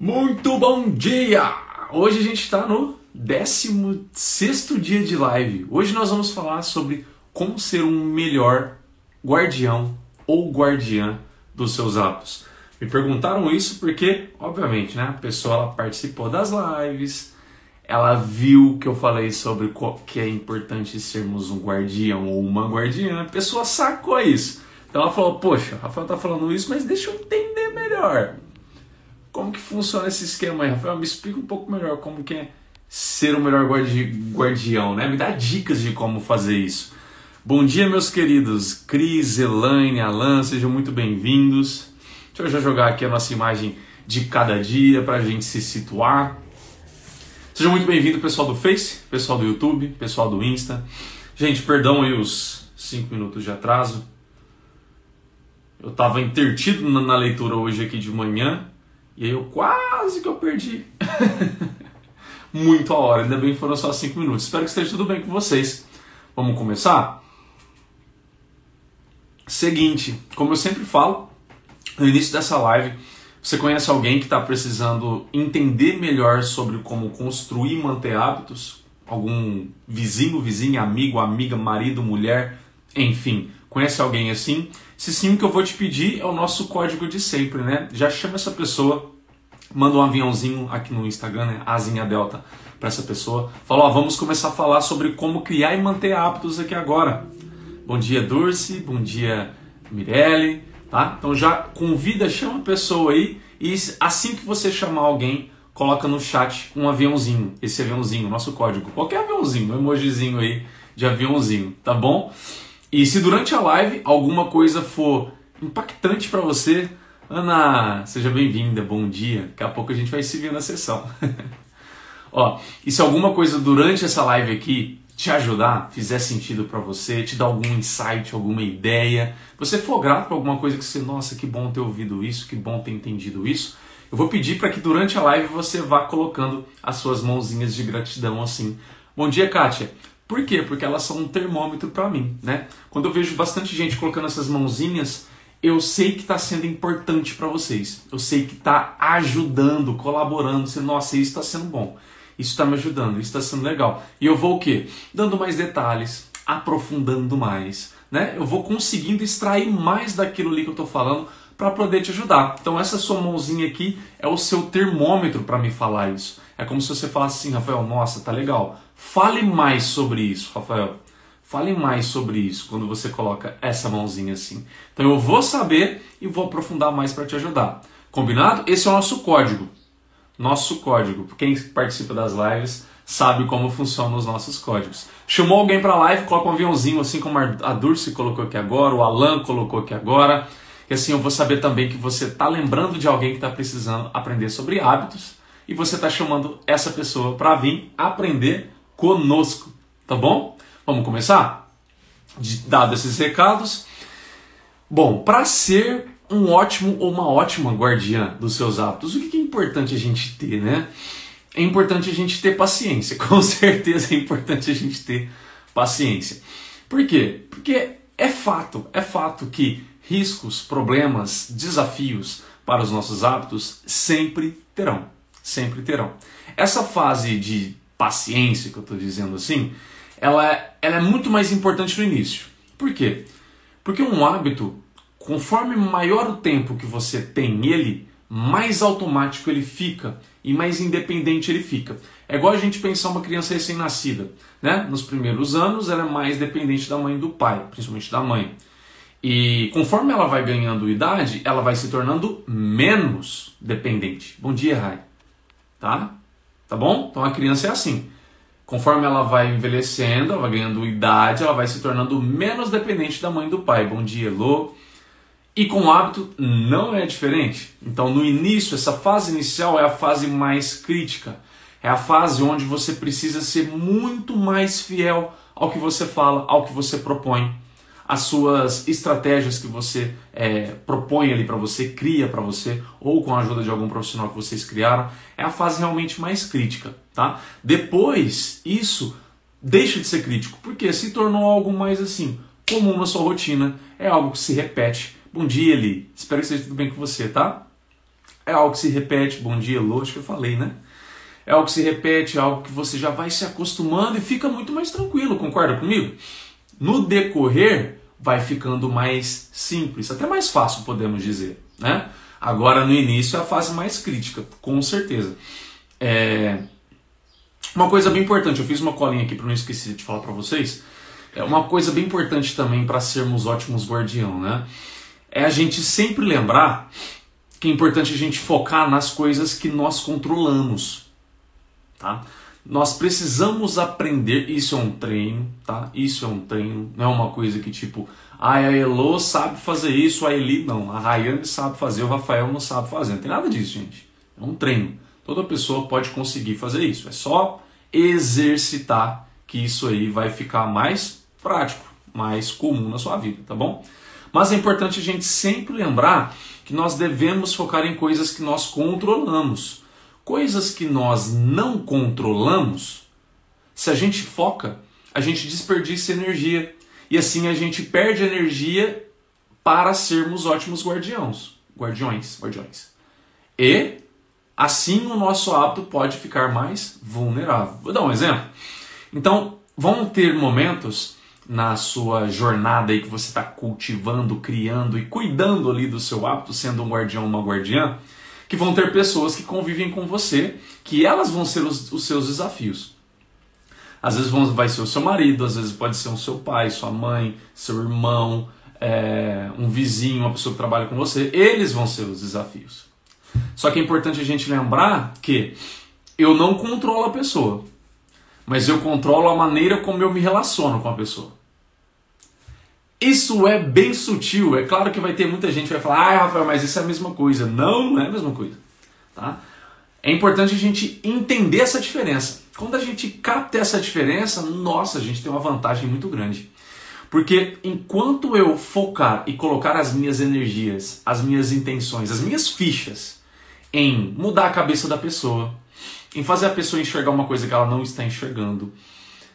Muito bom dia! Hoje a gente está no 16 dia de live. Hoje nós vamos falar sobre como ser um melhor guardião ou guardiã dos seus hábitos. Me perguntaram isso porque, obviamente, né, a pessoa participou das lives, ela viu que eu falei sobre que é importante sermos um guardião ou uma guardiã, a pessoa sacou isso. Então ela falou: Poxa, Rafael tá falando isso, mas deixa eu entender melhor. Como que funciona esse esquema aí, Rafael? Me explica um pouco melhor como que é ser o melhor guardi guardião, né? Me dá dicas de como fazer isso. Bom dia, meus queridos. Cris, Elaine, Alan, sejam muito bem-vindos. Deixa eu já jogar aqui a nossa imagem de cada dia para a gente se situar. Sejam muito bem-vindos, pessoal do Face, pessoal do YouTube, pessoal do Insta. Gente, perdão aí os 5 minutos de atraso. Eu estava intertido na leitura hoje aqui de manhã e aí eu quase que eu perdi. Muito a hora, ainda bem que foram só 5 minutos. Espero que esteja tudo bem com vocês. Vamos começar? Seguinte, como eu sempre falo, no início dessa live, você conhece alguém que está precisando entender melhor sobre como construir e manter hábitos? Algum vizinho, vizinha, amigo, amiga, marido, mulher, enfim, conhece alguém assim? Se sim, o que eu vou te pedir é o nosso código de sempre, né? Já chama essa pessoa, manda um aviãozinho aqui no Instagram, né? Asinha Delta, para essa pessoa. Fala, ó, vamos começar a falar sobre como criar e manter hábitos aqui agora. Bom dia, Dulce. Bom dia, Mirelle. Tá? Então já convida, chama a pessoa aí e assim que você chamar alguém, coloca no chat um aviãozinho, esse aviãozinho, nosso código, qualquer aviãozinho, um emojizinho aí de aviãozinho, tá bom? E se durante a live alguma coisa for impactante para você, Ana, seja bem-vinda, bom dia. Daqui a pouco a gente vai se ver na sessão. Ó, e se alguma coisa durante essa live aqui te ajudar, fizer sentido para você, te dar algum insight, alguma ideia, você for grato por alguma coisa que você, nossa, que bom ter ouvido isso, que bom ter entendido isso, eu vou pedir para que durante a live você vá colocando as suas mãozinhas de gratidão assim. Bom dia, Kátia. Por quê? Porque elas são um termômetro para mim, né? Quando eu vejo bastante gente colocando essas mãozinhas, eu sei que está sendo importante para vocês. Eu sei que está ajudando, colaborando. Você, nossa, isso está sendo bom. Isso está me ajudando, isso está sendo legal. E eu vou o quê? Dando mais detalhes, aprofundando mais, né? Eu vou conseguindo extrair mais daquilo ali que eu estou falando para poder te ajudar. Então essa sua mãozinha aqui é o seu termômetro para me falar isso. É como se você falasse assim, Rafael, nossa, tá legal. Fale mais sobre isso, Rafael. Fale mais sobre isso quando você coloca essa mãozinha assim. Então eu vou saber e vou aprofundar mais para te ajudar. Combinado? Esse é o nosso código. Nosso código. Quem participa das lives sabe como funcionam os nossos códigos. Chamou alguém para a live, coloca um aviãozinho, assim como a Dulce colocou aqui agora, o Alan colocou aqui agora. E assim eu vou saber também que você está lembrando de alguém que está precisando aprender sobre hábitos e você está chamando essa pessoa para vir aprender conosco, tá bom? Vamos começar? Dado esses recados. Bom, para ser um ótimo ou uma ótima guardiã dos seus hábitos, o que é importante a gente ter, né? É importante a gente ter paciência, com certeza é importante a gente ter paciência. Por quê? Porque é fato, é fato que riscos, problemas, desafios para os nossos hábitos sempre terão, sempre terão. Essa fase de paciência que eu estou dizendo assim, ela, ela é muito mais importante no início. Por quê? Porque um hábito, conforme maior o tempo que você tem ele, mais automático ele fica e mais independente ele fica. É igual a gente pensar uma criança recém-nascida. Né? Nos primeiros anos ela é mais dependente da mãe e do pai, principalmente da mãe. E conforme ela vai ganhando idade, ela vai se tornando menos dependente. Bom dia, Rai. Tá? Tá bom? Então a criança é assim. Conforme ela vai envelhecendo, ela vai ganhando idade, ela vai se tornando menos dependente da mãe e do pai. Bom dia, Elô. E com o hábito não é diferente. Então, no início, essa fase inicial é a fase mais crítica. É a fase onde você precisa ser muito mais fiel ao que você fala, ao que você propõe as suas estratégias que você é, propõe ali para você, cria para você, ou com a ajuda de algum profissional que vocês criaram, é a fase realmente mais crítica, tá? Depois, isso deixa de ser crítico, porque se tornou algo mais assim, comum na sua rotina, é algo que se repete. Bom dia, Eli. Espero que esteja tudo bem com você, tá? é algo que se repete. Bom dia, Elô, acho que eu falei, né? É algo que se repete, é algo que você já vai se acostumando e fica muito mais tranquilo, concorda comigo? No decorrer, vai ficando mais simples, até mais fácil, podemos dizer, né? Agora, no início, é a fase mais crítica, com certeza. É... Uma coisa bem importante, eu fiz uma colinha aqui para não esquecer de falar para vocês. É uma coisa bem importante também para sermos ótimos guardião, né? É a gente sempre lembrar que é importante a gente focar nas coisas que nós controlamos, tá? Nós precisamos aprender, isso é um treino, tá? Isso é um treino, não é uma coisa que tipo, ah, a Elo sabe fazer isso, a Eli não, a Rayane sabe fazer, o Rafael não sabe fazer. Não tem nada disso, gente. É um treino. Toda pessoa pode conseguir fazer isso. É só exercitar que isso aí vai ficar mais prático, mais comum na sua vida, tá bom? Mas é importante a gente sempre lembrar que nós devemos focar em coisas que nós controlamos. Coisas que nós não controlamos, se a gente foca, a gente desperdiça energia. E assim a gente perde energia para sermos ótimos guardiões. Guardiões, guardiões. E assim o nosso hábito pode ficar mais vulnerável. Vou dar um exemplo. Então, vão ter momentos na sua jornada aí que você está cultivando, criando e cuidando ali do seu hábito, sendo um guardião ou uma guardiã, que vão ter pessoas que convivem com você, que elas vão ser os, os seus desafios. Às vezes vão, vai ser o seu marido, às vezes pode ser o seu pai, sua mãe, seu irmão, é, um vizinho, uma pessoa que trabalha com você. Eles vão ser os desafios. Só que é importante a gente lembrar que eu não controlo a pessoa, mas eu controlo a maneira como eu me relaciono com a pessoa. Isso é bem sutil. É claro que vai ter muita gente que vai falar, ah, Rafael, mas isso é a mesma coisa. Não, não é a mesma coisa. Tá? É importante a gente entender essa diferença. Quando a gente capta essa diferença, nossa, a gente tem uma vantagem muito grande. Porque enquanto eu focar e colocar as minhas energias, as minhas intenções, as minhas fichas em mudar a cabeça da pessoa, em fazer a pessoa enxergar uma coisa que ela não está enxergando,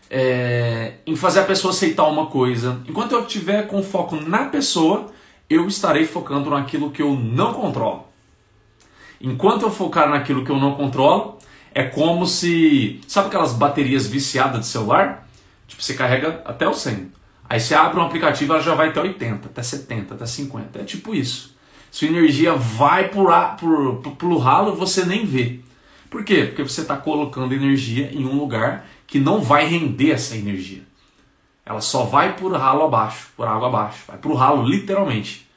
é, em fazer a pessoa aceitar uma coisa. Enquanto eu tiver com foco na pessoa, eu estarei focando naquilo que eu não controlo. Enquanto eu focar naquilo que eu não controlo, é como se. Sabe aquelas baterias viciadas de celular? Tipo, você carrega até o 100. Aí você abre um aplicativo, ela já vai até 80, até 70, até 50. É tipo isso. Sua energia vai por, por, por, ralo, você nem vê. Por quê? Porque você está colocando energia em um lugar que não vai render essa energia. Ela só vai por ralo abaixo, por água abaixo, vai para o ralo literalmente.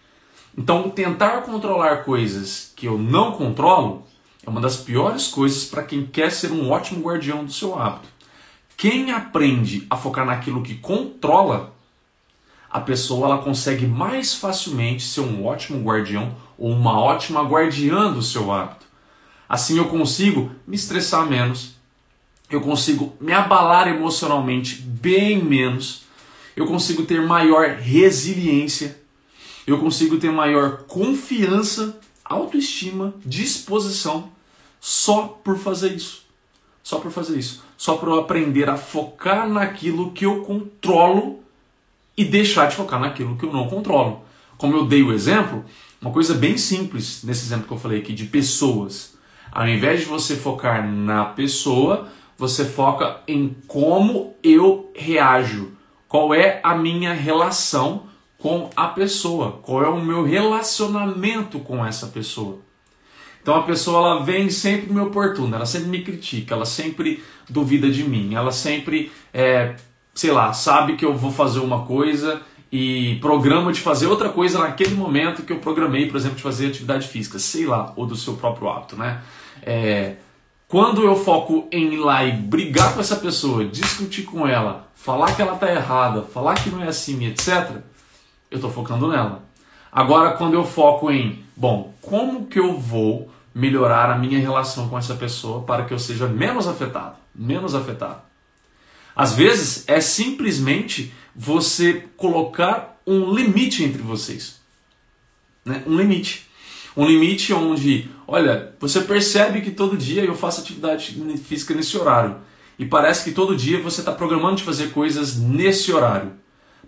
Então, tentar controlar coisas que eu não controlo é uma das piores coisas para quem quer ser um ótimo guardião do seu hábito. Quem aprende a focar naquilo que controla, a pessoa ela consegue mais facilmente ser um ótimo guardião ou uma ótima guardiã do seu hábito. Assim eu consigo me estressar menos, eu consigo me abalar emocionalmente bem menos, eu consigo ter maior resiliência, eu consigo ter maior confiança, autoestima, disposição só por fazer isso. Só por fazer isso. Só por eu aprender a focar naquilo que eu controlo e deixar de focar naquilo que eu não controlo. Como eu dei o exemplo, uma coisa bem simples nesse exemplo que eu falei aqui de pessoas. Ao invés de você focar na pessoa, você foca em como eu reajo, qual é a minha relação com a pessoa, qual é o meu relacionamento com essa pessoa. Então a pessoa ela vem sempre me oportuna, ela sempre me critica, ela sempre duvida de mim, ela sempre, é, sei lá, sabe que eu vou fazer uma coisa e programa de fazer outra coisa naquele momento que eu programei, por exemplo, de fazer atividade física, sei lá, ou do seu próprio hábito, né? É, quando eu foco em ir lá e brigar com essa pessoa, discutir com ela, falar que ela está errada, falar que não é assim, etc., eu estou focando nela. Agora, quando eu foco em, bom, como que eu vou melhorar a minha relação com essa pessoa para que eu seja menos afetado, menos afetado? Às vezes é simplesmente você colocar um limite entre vocês, né? Um limite. Um limite onde, olha, você percebe que todo dia eu faço atividade física nesse horário. E parece que todo dia você está programando de fazer coisas nesse horário.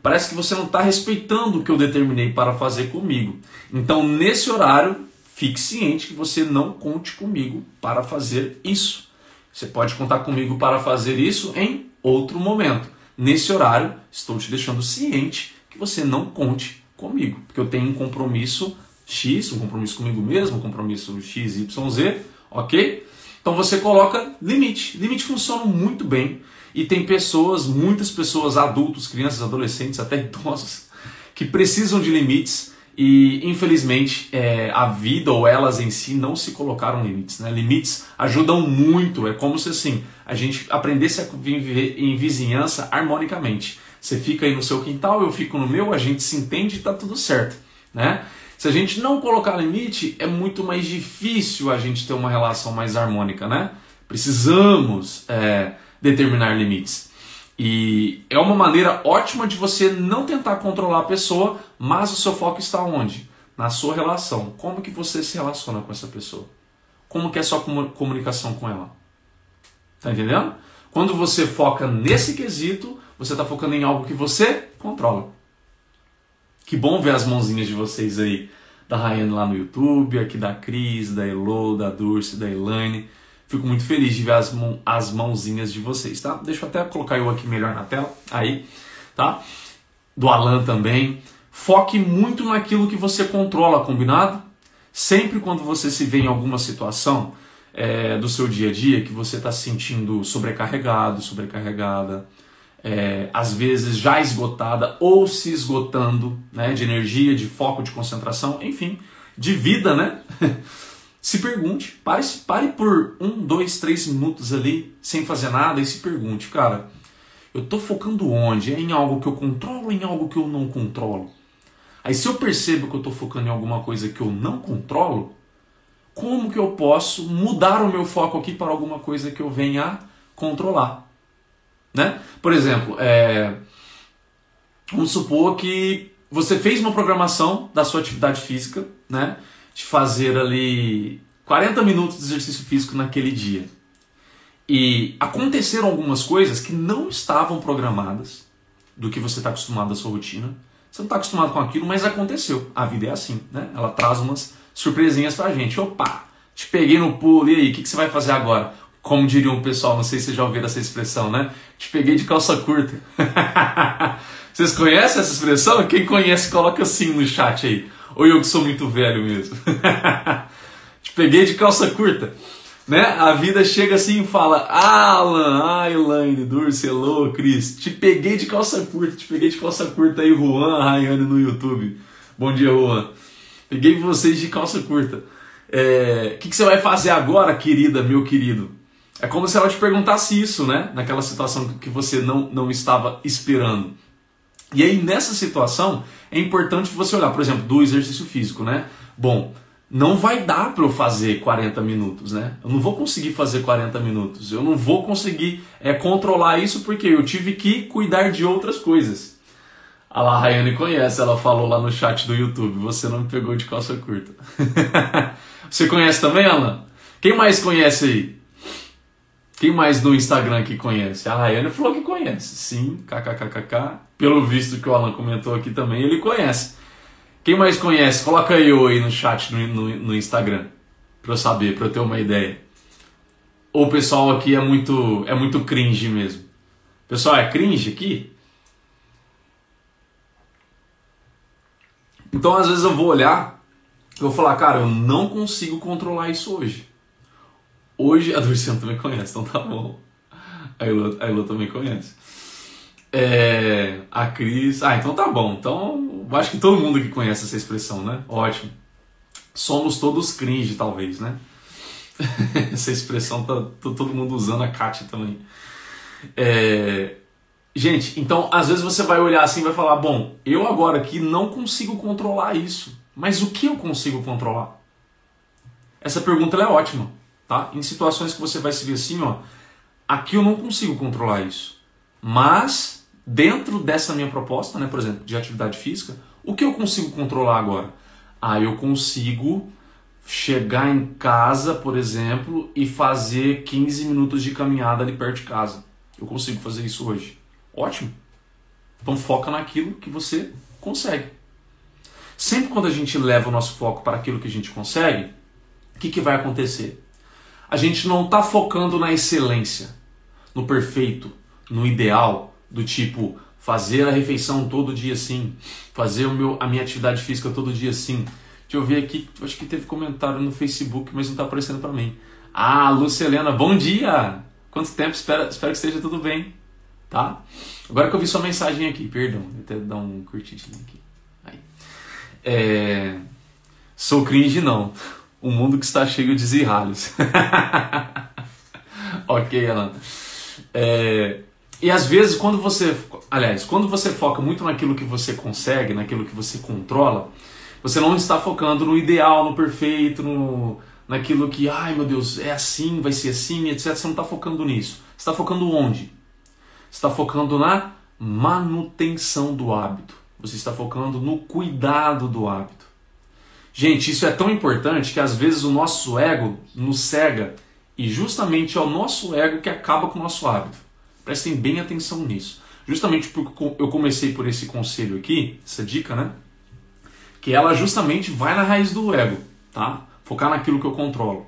Parece que você não está respeitando o que eu determinei para fazer comigo. Então, nesse horário, fique ciente que você não conte comigo para fazer isso. Você pode contar comigo para fazer isso em outro momento. Nesse horário, estou te deixando ciente que você não conte comigo, porque eu tenho um compromisso X, um compromisso comigo mesmo, um compromisso X, Y, Z, ok? Então você coloca limite. Limite funciona muito bem e tem pessoas, muitas pessoas, adultos, crianças, adolescentes, até idosos, que precisam de limites e infelizmente é, a vida ou elas em si não se colocaram limites. Né? Limites ajudam muito, é como se assim a gente aprendesse a viver em vizinhança harmonicamente. Você fica aí no seu quintal, eu fico no meu, a gente se entende e está tudo certo. Né? Se a gente não colocar limite, é muito mais difícil a gente ter uma relação mais harmônica, né? Precisamos é, determinar limites. E é uma maneira ótima de você não tentar controlar a pessoa, mas o seu foco está onde? Na sua relação. Como que você se relaciona com essa pessoa? Como que é a sua comunicação com ela? Tá entendendo? Quando você foca nesse quesito, você está focando em algo que você controla. Que bom ver as mãozinhas de vocês aí, da Rayane lá no YouTube, aqui da Cris, da Elo, da Dulce, da Elaine. Fico muito feliz de ver as, mão, as mãozinhas de vocês, tá? Deixa eu até colocar eu aqui melhor na tela, aí, tá? Do Alan também. Foque muito naquilo que você controla, combinado? Sempre quando você se vê em alguma situação é, do seu dia a dia que você está se sentindo sobrecarregado, sobrecarregada, é, às vezes já esgotada ou se esgotando né, de energia, de foco, de concentração, enfim, de vida, né? se pergunte, pare, pare por um, dois, três minutos ali sem fazer nada e se pergunte, cara, eu estou focando onde? É em algo que eu controlo ou em algo que eu não controlo? Aí se eu percebo que eu estou focando em alguma coisa que eu não controlo, como que eu posso mudar o meu foco aqui para alguma coisa que eu venha controlar? Né? Por exemplo, é... vamos supor que você fez uma programação da sua atividade física, né? de fazer ali 40 minutos de exercício físico naquele dia. E aconteceram algumas coisas que não estavam programadas do que você está acostumado à sua rotina. Você não está acostumado com aquilo, mas aconteceu. A vida é assim, né? Ela traz umas surpresinhas pra gente. Opa, te peguei no pulo, e aí, o que, que você vai fazer agora? Como diria um pessoal, não sei se vocês já ouviram essa expressão, né? Te peguei de calça curta. vocês conhecem essa expressão? Quem conhece, coloca assim no chat aí. Ou eu que sou muito velho mesmo? Te peguei de calça curta. Né? A vida chega assim e fala: Alan, ah, Elaine, Dulce, hello, Cris. Te peguei de calça curta, te peguei de calça curta aí, Juan, Rayane no YouTube. Bom dia, Juan. Peguei vocês de calça curta. O é, que, que você vai fazer agora, querida, meu querido? É como se ela te perguntasse isso, né? Naquela situação que você não, não estava esperando. E aí, nessa situação, é importante você olhar, por exemplo, do exercício físico, né? Bom, não vai dar para eu fazer 40 minutos, né? Eu não vou conseguir fazer 40 minutos. Eu não vou conseguir é, controlar isso porque eu tive que cuidar de outras coisas. A La Rayane conhece, ela falou lá no chat do YouTube. Você não me pegou de calça curta. Você conhece também, Alan? Quem mais conhece aí? Quem mais no Instagram que conhece? A Rayane falou que conhece. Sim, kkkk. Pelo visto que o Alan comentou aqui também, ele conhece. Quem mais conhece? Coloca eu aí no chat no, no, no Instagram. Pra eu saber, pra eu ter uma ideia. Ou o pessoal aqui é muito, é muito cringe mesmo. Pessoal, é cringe aqui? Então às vezes eu vou olhar, eu vou falar, cara, eu não consigo controlar isso hoje. Hoje, a Durciano também conhece, então tá bom. A Elo, a também conhece. É, a Cris. Ah, então tá bom. Então, acho que todo mundo que conhece essa expressão, né? Ótimo. Somos todos cringe, talvez, né? essa expressão tá, tá todo mundo usando, a Kátia também. É, gente, então às vezes você vai olhar assim e vai falar: bom, eu agora aqui não consigo controlar isso, mas o que eu consigo controlar? Essa pergunta é ótima tá? Em situações que você vai se ver assim, ó, aqui eu não consigo controlar isso. Mas dentro dessa minha proposta, né, por exemplo, de atividade física, o que eu consigo controlar agora? Ah, eu consigo chegar em casa, por exemplo, e fazer 15 minutos de caminhada ali perto de casa. Eu consigo fazer isso hoje. Ótimo. Então foca naquilo que você consegue. Sempre quando a gente leva o nosso foco para aquilo que a gente consegue, o que, que vai acontecer? A gente não está focando na excelência, no perfeito, no ideal, do tipo fazer a refeição todo dia assim, fazer o meu, a minha atividade física todo dia assim. Deixa eu ver aqui, acho que teve comentário no Facebook, mas não está aparecendo para mim. Ah, Lucelena, bom dia! Quanto tempo? Espero, espero que esteja tudo bem, tá? Agora que eu vi sua mensagem aqui, perdão, vou até dar um curtidinho aqui. É... Sou cringe não. O mundo que está cheio de zirralhos. ok, Alan. É... E às vezes quando você, aliás, quando você foca muito naquilo que você consegue, naquilo que você controla, você não está focando no ideal, no perfeito, no, naquilo que, ai meu Deus, é assim, vai ser assim, etc. Você não está focando nisso. Você está focando onde? Você está focando na manutenção do hábito. Você está focando no cuidado do hábito. Gente, isso é tão importante que às vezes o nosso ego nos cega e justamente é o nosso ego que acaba com o nosso hábito. Prestem bem atenção nisso. Justamente porque eu comecei por esse conselho aqui, essa dica, né? Que ela justamente vai na raiz do ego, tá? Focar naquilo que eu controlo.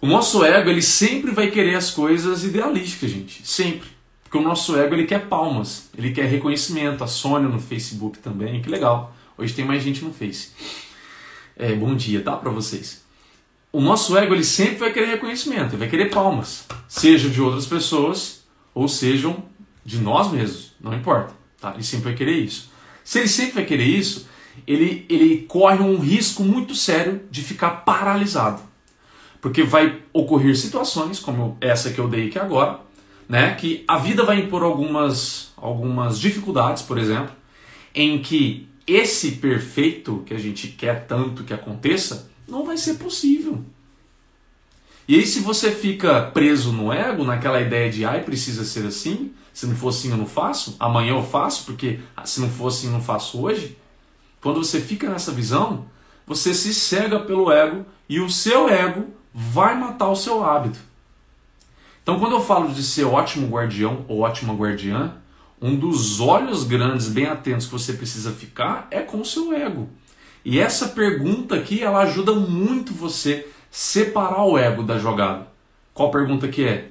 O nosso ego, ele sempre vai querer as coisas idealísticas, gente. Sempre. Porque o nosso ego, ele quer palmas, ele quer reconhecimento. A Sônia no Facebook também, que legal. Hoje tem mais gente no Face. É, bom dia, tá? Para vocês. O nosso ego, ele sempre vai querer reconhecimento, vai querer palmas. Seja de outras pessoas ou sejam de nós mesmos, não importa. Tá? Ele sempre vai querer isso. Se ele sempre vai querer isso, ele, ele corre um risco muito sério de ficar paralisado. Porque vai ocorrer situações, como essa que eu dei aqui agora, né, que a vida vai impor algumas, algumas dificuldades, por exemplo, em que esse perfeito que a gente quer tanto que aconteça não vai ser possível. E aí, se você fica preso no ego, naquela ideia de ai, precisa ser assim, se não for assim eu não faço, amanhã eu faço, porque se não for assim eu não faço hoje. Quando você fica nessa visão, você se cega pelo ego e o seu ego vai matar o seu hábito. Então, quando eu falo de ser ótimo guardião ou ótima guardiã, um dos olhos grandes, bem atentos que você precisa ficar é com o seu ego. E essa pergunta aqui, ela ajuda muito você separar o ego da jogada. Qual pergunta que é?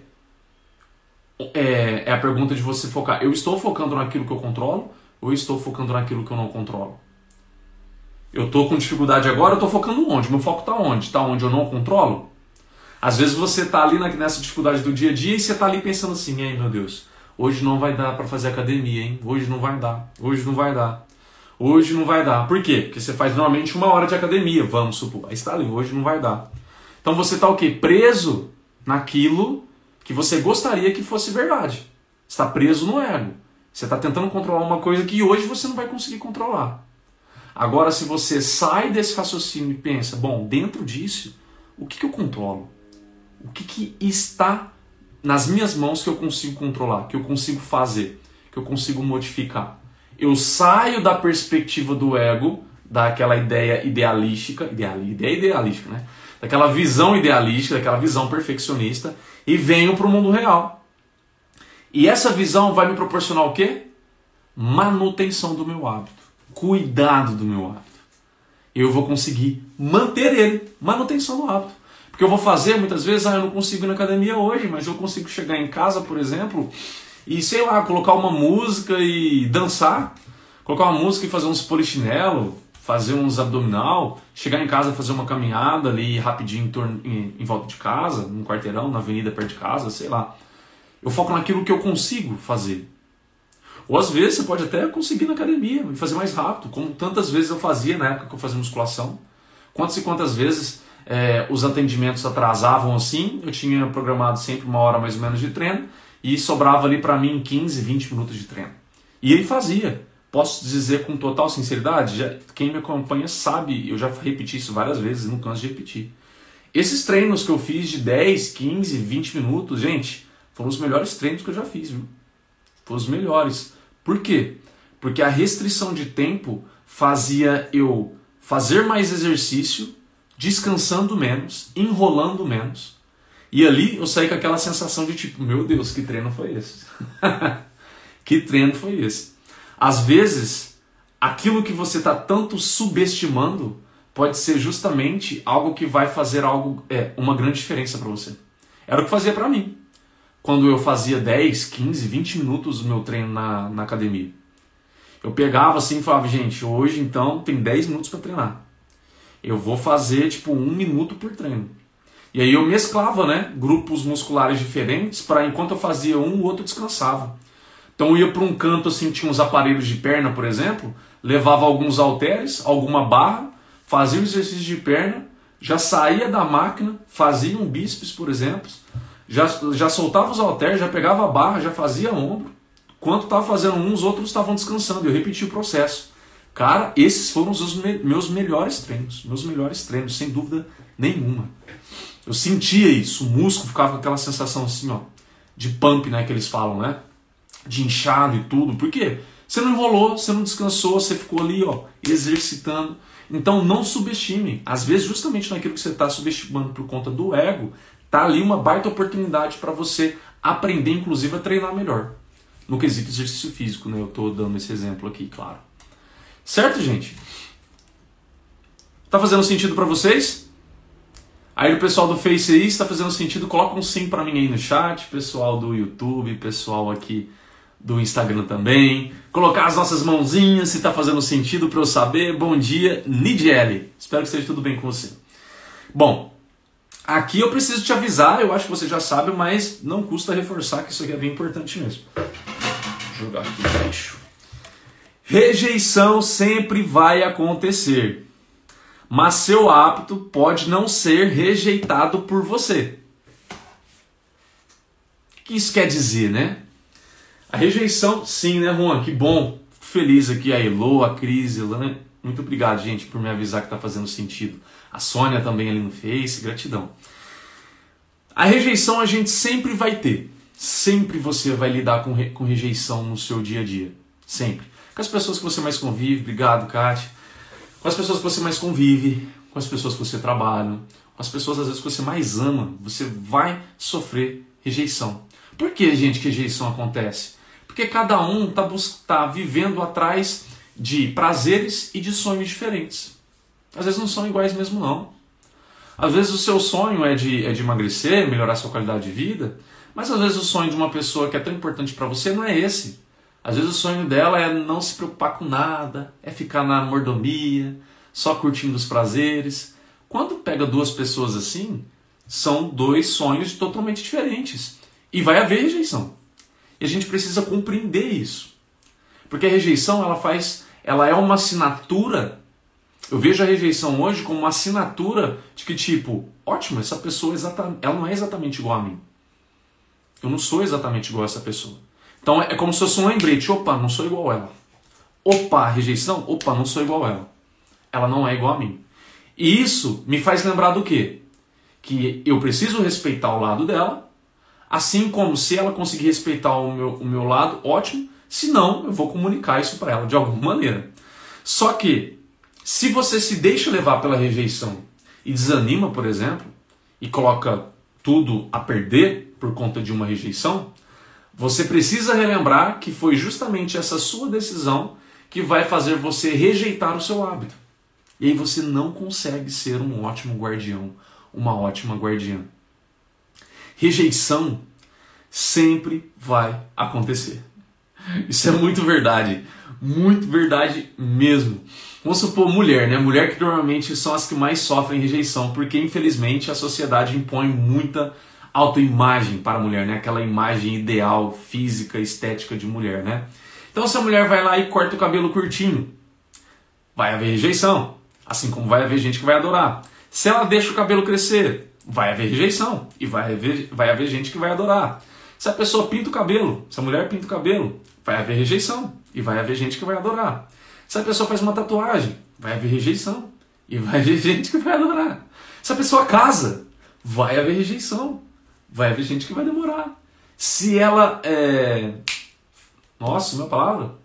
é? É a pergunta de você focar. Eu estou focando naquilo que eu controlo ou estou focando naquilo que eu não controlo? Eu estou com dificuldade agora, eu estou focando onde? Meu foco está onde? Está onde eu não controlo? Às vezes você está ali nessa dificuldade do dia a dia e você está ali pensando assim, ai meu Deus, hoje não vai dar para fazer academia, hein? Hoje não vai dar, hoje não vai dar. Hoje não vai dar. Por quê? Porque você faz normalmente uma hora de academia, vamos supor. Aí está ali, hoje não vai dar. Então você está o quê? Preso naquilo que você gostaria que fosse verdade. Está preso no ego. Você está tentando controlar uma coisa que hoje você não vai conseguir controlar. Agora, se você sai desse raciocínio e pensa, bom, dentro disso, o que, que eu controlo? O que, que está nas minhas mãos que eu consigo controlar, que eu consigo fazer, que eu consigo modificar? Eu saio da perspectiva do ego, daquela ideia idealística, ideal, ideia idealística, né? daquela visão idealística, daquela visão perfeccionista e venho para o mundo real. E essa visão vai me proporcionar o quê? Manutenção do meu hábito, cuidado do meu hábito. Eu vou conseguir manter ele, manutenção do hábito. Porque eu vou fazer muitas vezes, ah, eu não consigo ir na academia hoje, mas eu consigo chegar em casa, por exemplo, e sei lá, colocar uma música e dançar, colocar uma música e fazer uns polichinelo, fazer uns abdominal, chegar em casa fazer uma caminhada ali rapidinho em, torno, em, em volta de casa, num quarteirão, na avenida perto de casa, sei lá. Eu foco naquilo que eu consigo fazer. Ou às vezes você pode até conseguir na academia e fazer mais rápido, como tantas vezes eu fazia na época que eu fazia musculação. Quantas e quantas vezes é, os atendimentos atrasavam assim, eu tinha programado sempre uma hora mais ou menos de treino e sobrava ali para mim 15, 20 minutos de treino. E ele fazia. Posso dizer com total sinceridade, já, quem me acompanha sabe, eu já repeti isso várias vezes, não canso de repetir. Esses treinos que eu fiz de 10, 15, 20 minutos, gente, foram os melhores treinos que eu já fiz, viu? Foram os melhores. Por quê? Porque a restrição de tempo fazia eu fazer mais exercício, descansando menos, enrolando menos. E ali eu saí com aquela sensação de tipo, meu Deus, que treino foi esse? que treino foi esse? Às vezes, aquilo que você está tanto subestimando pode ser justamente algo que vai fazer algo é, uma grande diferença para você. Era o que fazia para mim. Quando eu fazia 10, 15, 20 minutos do meu treino na, na academia. Eu pegava assim e falava, gente, hoje então tem 10 minutos para treinar. Eu vou fazer tipo um minuto por treino. E aí eu mesclava, né, grupos musculares diferentes para enquanto eu fazia um, o outro descansava. Então eu ia para um canto assim, tinha uns aparelhos de perna, por exemplo, levava alguns halteres, alguma barra, fazia o exercício de perna, já saía da máquina, fazia um bíceps, por exemplo, já, já soltava os halteres, já pegava a barra, já fazia ombro. Enquanto estava fazendo os outros estavam descansando. Eu repeti o processo. Cara, esses foram os meus melhores treinos. Meus melhores treinos, sem dúvida nenhuma. Eu sentia isso, o músculo ficava com aquela sensação assim, ó, de pump, né, que eles falam, né? De inchado e tudo. Por quê? Você não enrolou, você não descansou, você ficou ali, ó, exercitando. Então não subestime. Às vezes, justamente naquilo que você está subestimando por conta do ego, tá ali uma baita oportunidade para você aprender, inclusive, a treinar melhor. No quesito exercício físico, né? Eu estou dando esse exemplo aqui, claro. Certo, gente? Tá fazendo sentido para vocês? Aí o pessoal do Face aí está fazendo sentido, coloca um sim para mim aí no chat, pessoal do YouTube, pessoal aqui do Instagram também. Colocar as nossas mãozinhas se está fazendo sentido para eu saber. Bom dia, Nidiele. Espero que esteja tudo bem com você. Bom, aqui eu preciso te avisar, eu acho que você já sabe, mas não custa reforçar que isso aqui é bem importante mesmo. Vou jogar aqui embaixo. Rejeição sempre vai acontecer mas seu hábito pode não ser rejeitado por você. O que isso quer dizer, né? A rejeição, sim, né, Juan? Que bom. feliz aqui, a Elo, a Cris, Elan. Muito obrigado, gente, por me avisar que está fazendo sentido. A Sônia também ali no Face, gratidão. A rejeição a gente sempre vai ter. Sempre você vai lidar com, re com rejeição no seu dia a dia. Sempre. Com as pessoas que você mais convive, obrigado, Kátia com as pessoas que você mais convive, com as pessoas que você trabalha, com as pessoas às vezes que você mais ama, você vai sofrer rejeição. Por que, gente, que rejeição acontece? Porque cada um está tá vivendo atrás de prazeres e de sonhos diferentes. Às vezes não são iguais mesmo não. Às vezes o seu sonho é de, é de emagrecer, melhorar sua qualidade de vida, mas às vezes o sonho de uma pessoa que é tão importante para você não é esse. Às vezes o sonho dela é não se preocupar com nada, é ficar na mordomia, só curtindo os prazeres. Quando pega duas pessoas assim, são dois sonhos totalmente diferentes. E vai haver rejeição. E a gente precisa compreender isso. Porque a rejeição, ela faz, ela é uma assinatura. Eu vejo a rejeição hoje como uma assinatura de que tipo, ótimo, essa pessoa exata, ela não é exatamente igual a mim. Eu não sou exatamente igual a essa pessoa. Então é como se fosse um lembrete: opa, não sou igual a ela. Opa, rejeição? Opa, não sou igual a ela. Ela não é igual a mim. E isso me faz lembrar do quê? Que eu preciso respeitar o lado dela, assim como se ela conseguir respeitar o meu, o meu lado, ótimo. Se não, eu vou comunicar isso para ela de alguma maneira. Só que, se você se deixa levar pela rejeição e desanima, por exemplo, e coloca tudo a perder por conta de uma rejeição, você precisa relembrar que foi justamente essa sua decisão que vai fazer você rejeitar o seu hábito. E aí você não consegue ser um ótimo guardião, uma ótima guardiã. Rejeição sempre vai acontecer. Isso é muito verdade, muito verdade mesmo. Vamos supor mulher, né? Mulher que normalmente são as que mais sofrem rejeição, porque infelizmente a sociedade impõe muita autoimagem para a mulher, né? Aquela imagem ideal, física, estética de mulher, né? Então se a mulher vai lá e corta o cabelo curtinho, vai haver rejeição, assim como vai haver gente que vai adorar. Se ela deixa o cabelo crescer, vai haver rejeição e vai haver, vai haver gente que vai adorar. Se a pessoa pinta o cabelo, se a mulher pinta o cabelo, vai haver rejeição e vai haver gente que vai adorar. Se a pessoa faz uma tatuagem, vai haver rejeição e vai haver gente que vai adorar. Se a pessoa casa, vai haver rejeição vai haver gente que vai demorar. Se ela é. Nossa, minha palavra.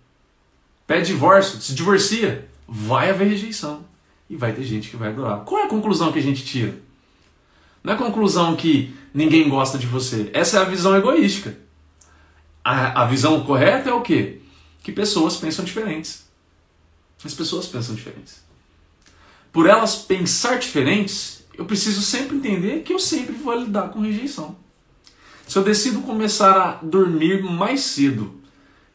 Pede divórcio, se divorcia, vai haver rejeição. E vai ter gente que vai adorar. Qual é a conclusão que a gente tira? Não é a conclusão que ninguém gosta de você. Essa é a visão egoística. A, a visão correta é o quê? Que pessoas pensam diferentes. As pessoas pensam diferentes. Por elas pensar diferentes, eu preciso sempre entender que eu sempre vou lidar com rejeição. Se eu decido começar a dormir mais cedo,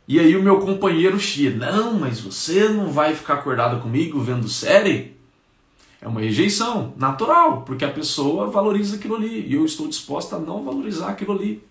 e aí o meu companheiro chia, não, mas você não vai ficar acordado comigo vendo série? É uma rejeição natural, porque a pessoa valoriza aquilo ali e eu estou disposta a não valorizar aquilo ali.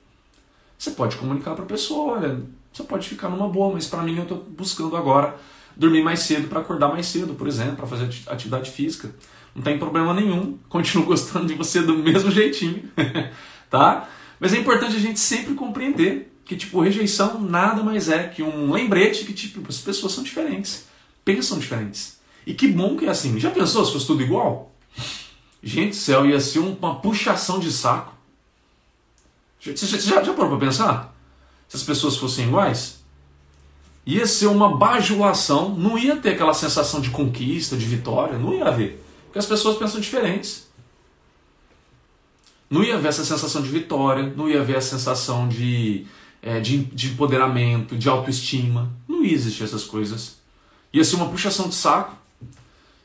Você pode comunicar para a pessoa, olha, você pode ficar numa boa, mas para mim eu estou buscando agora dormir mais cedo para acordar mais cedo, por exemplo, para fazer atividade física. Não tem problema nenhum, continuo gostando de você do mesmo jeitinho, tá? Mas é importante a gente sempre compreender que tipo rejeição nada mais é que um lembrete que tipo as pessoas são diferentes, pensam diferentes. E que bom que é assim. Já pensou se fosse tudo igual? Gente do céu, ia ser uma puxação de saco. Você já, já parou para pensar? Se as pessoas fossem iguais? Ia ser uma bajulação, não ia ter aquela sensação de conquista, de vitória, não ia haver. Porque as pessoas pensam diferentes. Não ia haver essa sensação de vitória, não ia haver a sensação de, é, de, de empoderamento, de autoestima. Não ia existir essas coisas. Ia ser uma puxação de saco.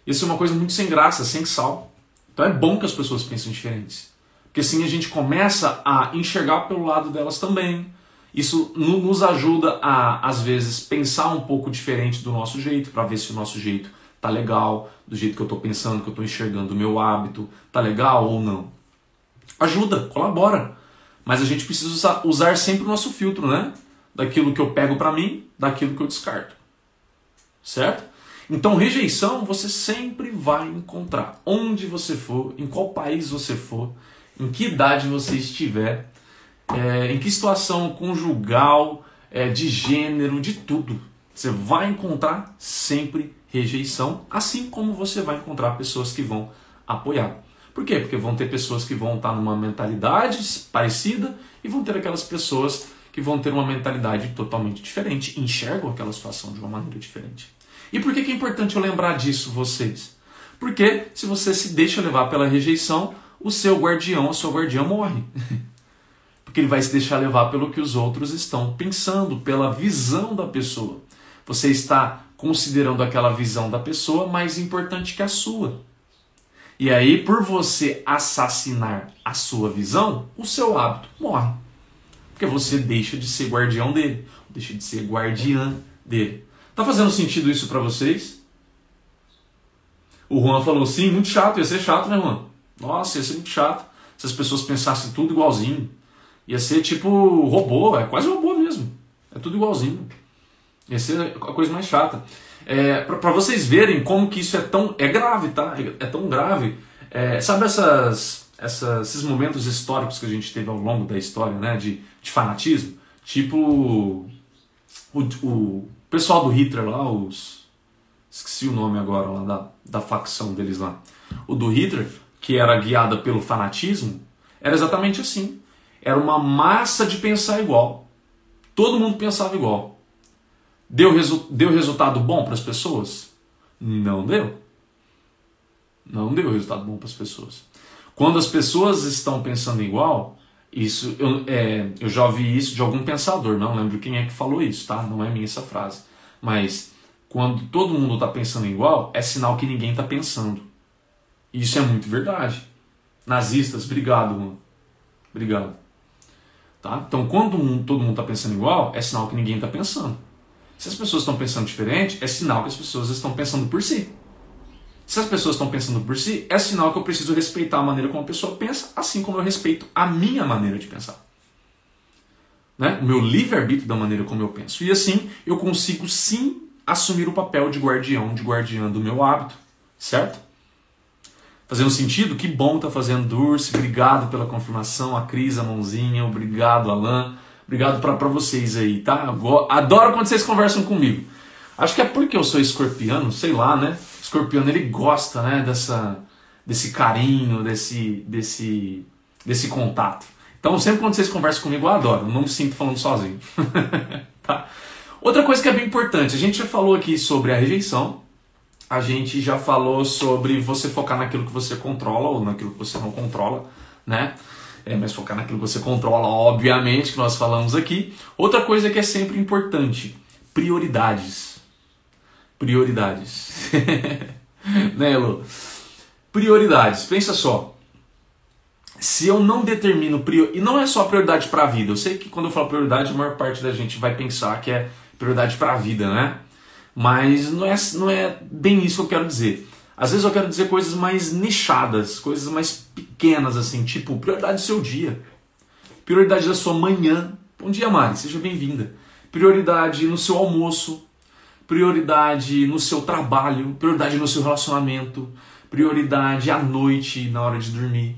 Isso é uma coisa muito sem graça, sem sal. Então é bom que as pessoas pensem diferentes. Porque assim a gente começa a enxergar pelo lado delas também. Isso nos ajuda a, às vezes, pensar um pouco diferente do nosso jeito, para ver se o nosso jeito tá legal, do jeito que eu estou pensando, que eu estou enxergando o meu hábito, tá legal ou não. Ajuda, colabora. Mas a gente precisa usar, sempre o nosso filtro, né? Daquilo que eu pego para mim, daquilo que eu descarto. Certo? Então, rejeição você sempre vai encontrar. Onde você for, em qual país você for, em que idade você estiver, é, em que situação conjugal, é, de gênero, de tudo. Você vai encontrar sempre rejeição, assim como você vai encontrar pessoas que vão apoiar. Por quê? Porque vão ter pessoas que vão estar numa mentalidade parecida e vão ter aquelas pessoas que vão ter uma mentalidade totalmente diferente, enxergam aquela situação de uma maneira diferente. E por que, que é importante eu lembrar disso, vocês? Porque se você se deixa levar pela rejeição, o seu guardião, a sua guardiã morre. Porque ele vai se deixar levar pelo que os outros estão pensando, pela visão da pessoa. Você está considerando aquela visão da pessoa mais importante que a sua. E aí, por você assassinar a sua visão, o seu hábito morre. Porque você deixa de ser guardião dele, deixa de ser guardiã dele. Tá fazendo sentido isso para vocês? O Juan falou, sim, muito chato, ia ser chato, né, Juan? Nossa, ia ser muito chato se as pessoas pensassem tudo igualzinho. Ia ser tipo robô, é quase robô mesmo. É tudo igualzinho. Ia ser a coisa mais chata. É, para vocês verem como que isso é tão é grave, tá? É, é tão grave. É, sabe essas, essas, esses momentos históricos que a gente teve ao longo da história, né? De, de fanatismo? Tipo o, o pessoal do Hitler lá, os. Esqueci o nome agora lá da, da facção deles lá. O do Hitler, que era guiada pelo fanatismo, era exatamente assim. Era uma massa de pensar igual. Todo mundo pensava igual. Deu, resu deu resultado bom para as pessoas? Não deu. Não deu resultado bom para as pessoas. Quando as pessoas estão pensando igual, isso, eu, é, eu já ouvi isso de algum pensador, não lembro quem é que falou isso, tá? Não é minha essa frase. Mas quando todo mundo está pensando igual, é sinal que ninguém está pensando. Isso é muito verdade. Nazistas, obrigado, mano. Obrigado. Tá? Então, quando todo mundo está pensando igual, é sinal que ninguém está pensando. Se as pessoas estão pensando diferente, é sinal que as pessoas estão pensando por si. Se as pessoas estão pensando por si, é sinal que eu preciso respeitar a maneira como a pessoa pensa, assim como eu respeito a minha maneira de pensar. Né? O meu livre-arbítrio da maneira como eu penso. E assim eu consigo sim assumir o papel de guardião, de guardiã do meu hábito. Certo? Fazendo sentido? Que bom tá fazendo, Durce. Obrigado pela confirmação. A Cris, a mãozinha. Obrigado, Alan. Obrigado para vocês aí, tá? Adoro quando vocês conversam comigo. Acho que é porque eu sou escorpiano, sei lá, né? escorpiano ele gosta, né, dessa desse carinho, desse desse desse contato. Então, sempre quando vocês conversam comigo, eu adoro, não me sinto falando sozinho. tá? Outra coisa que é bem importante, a gente já falou aqui sobre a rejeição, a gente já falou sobre você focar naquilo que você controla ou naquilo que você não controla, né? É, mas focar naquilo que você controla, obviamente, que nós falamos aqui. Outra coisa que é sempre importante, prioridades Prioridades. né, Elo? Prioridades. Pensa só. Se eu não determino prior... e não é só prioridade para a vida. Eu sei que quando eu falo prioridade, a maior parte da gente vai pensar que é prioridade para a vida, né? Mas não é, não é bem isso que eu quero dizer. Às vezes eu quero dizer coisas mais nichadas, coisas mais pequenas, assim, tipo prioridade do seu dia, prioridade da sua manhã. Bom dia, Mari, seja bem-vinda. Prioridade no seu almoço, prioridade no seu trabalho, prioridade no seu relacionamento, prioridade à noite, na hora de dormir.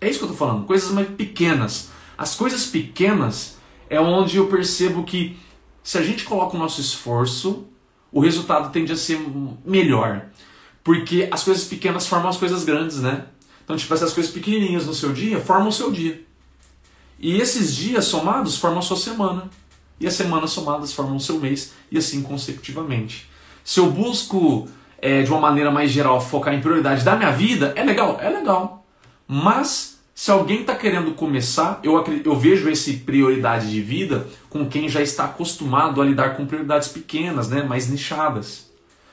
É isso que eu estou falando, coisas mais pequenas. As coisas pequenas é onde eu percebo que se a gente coloca o nosso esforço, o resultado tende a ser melhor. Porque as coisas pequenas formam as coisas grandes, né? Então, tipo, essas coisas pequenininhas no seu dia formam o seu dia. E esses dias somados formam a sua semana. E as semanas somadas formam o seu mês. E assim consecutivamente. Se eu busco, é, de uma maneira mais geral, focar em prioridade da minha vida, é legal? É legal. Mas, se alguém está querendo começar, eu, eu vejo esse prioridade de vida com quem já está acostumado a lidar com prioridades pequenas, né, mais nichadas.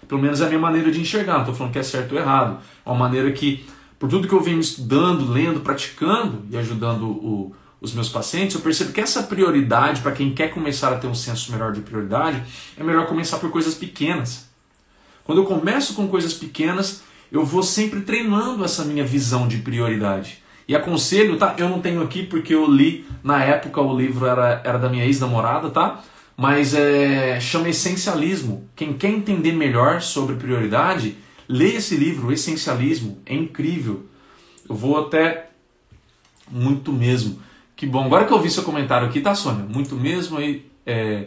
Pelo menos é a minha maneira de enxergar, não estou falando que é certo ou errado. É uma maneira que, por tudo que eu venho estudando, lendo, praticando e ajudando o, os meus pacientes, eu percebo que essa prioridade, para quem quer começar a ter um senso melhor de prioridade, é melhor começar por coisas pequenas. Quando eu começo com coisas pequenas, eu vou sempre treinando essa minha visão de prioridade. E aconselho, tá? Eu não tenho aqui porque eu li na época o livro era, era da minha ex-namorada, tá? Mas é, chama Essencialismo. Quem quer entender melhor sobre prioridade, lê esse livro, Essencialismo, é incrível. Eu vou até muito mesmo. Que bom. Agora que eu vi seu comentário aqui, tá, Sônia? Muito mesmo aí. É,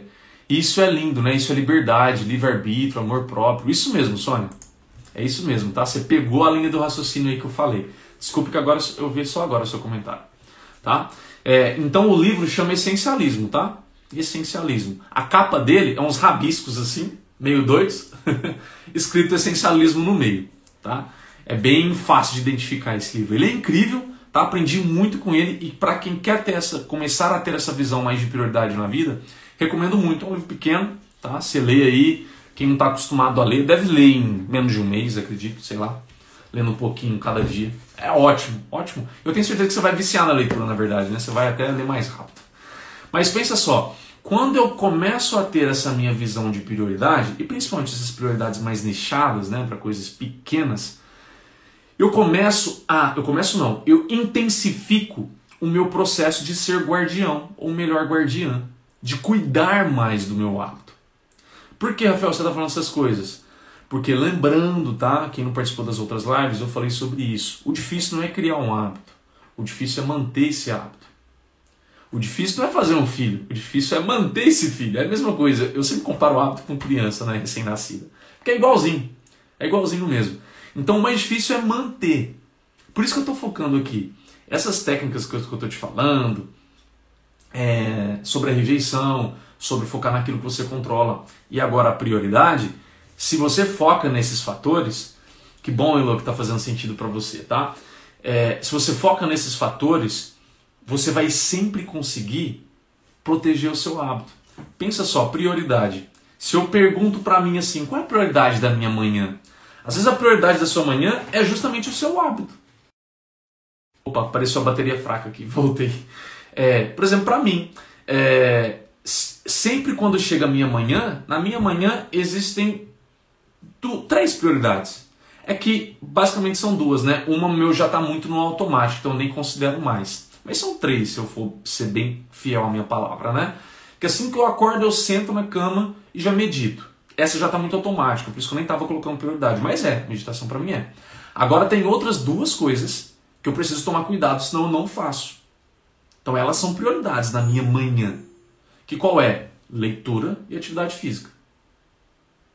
isso é lindo, né? Isso é liberdade, livre-arbítrio, amor próprio. Isso mesmo, Sônia. É isso mesmo, tá? Você pegou a linha do raciocínio aí que eu falei. Desculpe que agora eu vi só agora o seu comentário, tá? É, então o livro chama Essencialismo, tá? Essencialismo. A capa dele é uns rabiscos assim, meio doidos, escrito essencialismo no meio, tá? É bem fácil de identificar esse livro. Ele é incrível, tá? Aprendi muito com ele e para quem quer ter essa, começar a ter essa visão mais de prioridade na vida, recomendo muito. É um livro pequeno, tá? Você lê aí, quem não está acostumado a ler, deve ler em menos de um mês, acredito, sei lá, lendo um pouquinho cada dia. É ótimo, ótimo. Eu tenho certeza que você vai viciar na leitura, na verdade, né? Você vai até ler mais rápido. Mas pensa só, quando eu começo a ter essa minha visão de prioridade, e principalmente essas prioridades mais nichadas, né, para coisas pequenas, eu começo a, eu começo não, eu intensifico o meu processo de ser guardião, ou melhor, guardiã, de cuidar mais do meu hábito. Por que, Rafael, você está falando essas coisas? Porque lembrando, tá? Quem não participou das outras lives, eu falei sobre isso. O difícil não é criar um hábito, o difícil é manter esse hábito. O difícil não é fazer um filho, o difícil é manter esse filho. É a mesma coisa. Eu sempre comparo o hábito com criança, né, recém-nascida. Porque é igualzinho. É igualzinho mesmo. Então o mais difícil é manter. Por isso que eu estou focando aqui. Essas técnicas que eu estou te falando, é, sobre a rejeição, sobre focar naquilo que você controla e agora a prioridade, se você foca nesses fatores, que bom, Elo, que está fazendo sentido para você, tá? É, se você foca nesses fatores, você vai sempre conseguir proteger o seu hábito. Pensa só, prioridade. Se eu pergunto para mim assim, qual é a prioridade da minha manhã? Às vezes a prioridade da sua manhã é justamente o seu hábito. Opa, apareceu a bateria fraca aqui, voltei. É, por exemplo, para mim, é, sempre quando chega a minha manhã, na minha manhã existem três prioridades. É que basicamente são duas, né? Uma meu já está muito no automático, então eu nem considero mais. Mas são três, se eu for ser bem fiel à minha palavra, né? Que assim que eu acordo, eu sento na cama e já medito. Essa já está muito automática, por isso que eu nem estava colocando prioridade. Mas é, meditação para mim é. Agora tem outras duas coisas que eu preciso tomar cuidado, senão eu não faço. Então elas são prioridades na minha manhã. Que qual é? Leitura e atividade física.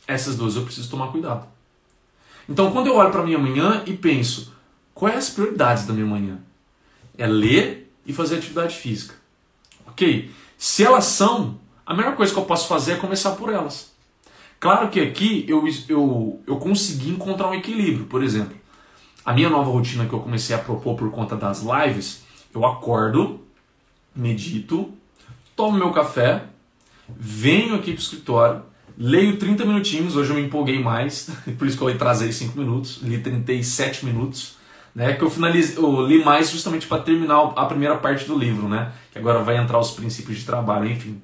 Essas duas eu preciso tomar cuidado. Então quando eu olho para minha manhã e penso, quais as prioridades da minha manhã? É ler e fazer atividade física. Ok? Se elas são, a melhor coisa que eu posso fazer é começar por elas. Claro que aqui eu, eu, eu consegui encontrar um equilíbrio. Por exemplo, a minha nova rotina que eu comecei a propor por conta das lives, eu acordo, medito, tomo meu café, venho aqui para o escritório, leio 30 minutinhos, hoje eu me empolguei mais, por isso que eu trazei 5 minutos, li 37 minutos, né? Que eu finalize, eu li mais justamente para terminar a primeira parte do livro, né? Que agora vai entrar os princípios de trabalho, enfim.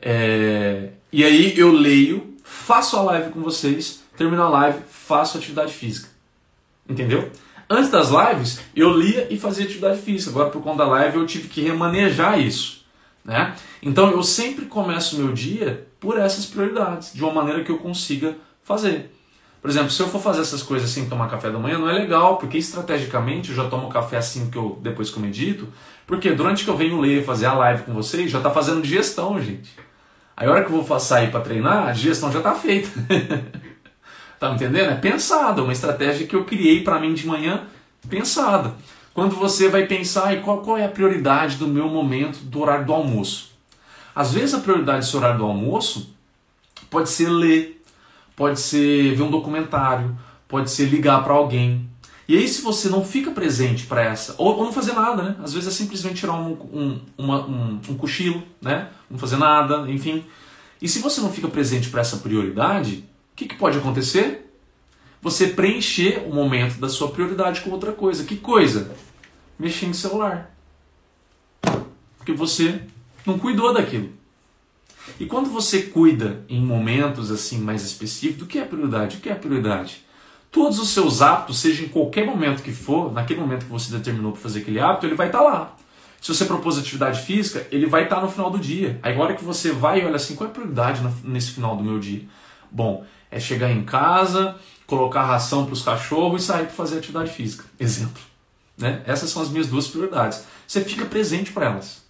É, e aí eu leio, faço a live com vocês, termino a live, faço atividade física. Entendeu? Antes das lives, eu lia e fazia atividade física. Agora, por conta da live, eu tive que remanejar isso. Né? Então, eu sempre começo meu dia por essas prioridades, de uma maneira que eu consiga fazer. Por exemplo, se eu for fazer essas coisas sem tomar café da manhã, não é legal, porque estrategicamente eu já tomo café assim que eu depois que eu medito, porque durante que eu venho ler, fazer a live com vocês, já está fazendo digestão, gente. Aí a hora que eu vou sair para treinar, a digestão já está feita. tá me entendendo? É pensado, é uma estratégia que eu criei para mim de manhã, pensada. Quando você vai pensar qual, qual é a prioridade do meu momento do horário do almoço. Às vezes a prioridade desse horário do almoço pode ser ler, pode ser ver um documentário, pode ser ligar para alguém. E aí, se você não fica presente para essa, ou, ou, não fazer nada, né? Às vezes é simplesmente tirar um, um, uma, um, um cochilo, né? Não fazer nada, enfim. E se você não fica presente para essa prioridade, o que, que pode acontecer? Você preencher o momento da sua prioridade com outra coisa. Que coisa? Mexer em celular. Porque você não cuidou daquilo. E quando você cuida em momentos assim mais específicos, do que é prioridade? O que é prioridade? Todos os seus hábitos, seja em qualquer momento que for, naquele momento que você determinou para fazer aquele hábito, ele vai estar tá lá. Se você propôs atividade física, ele vai estar tá no final do dia. Aí agora que você vai e olha assim, qual é a prioridade nesse final do meu dia? Bom, é chegar em casa, colocar ração para os cachorros e sair para fazer atividade física. Exemplo. Né? Essas são as minhas duas prioridades. Você fica presente para elas.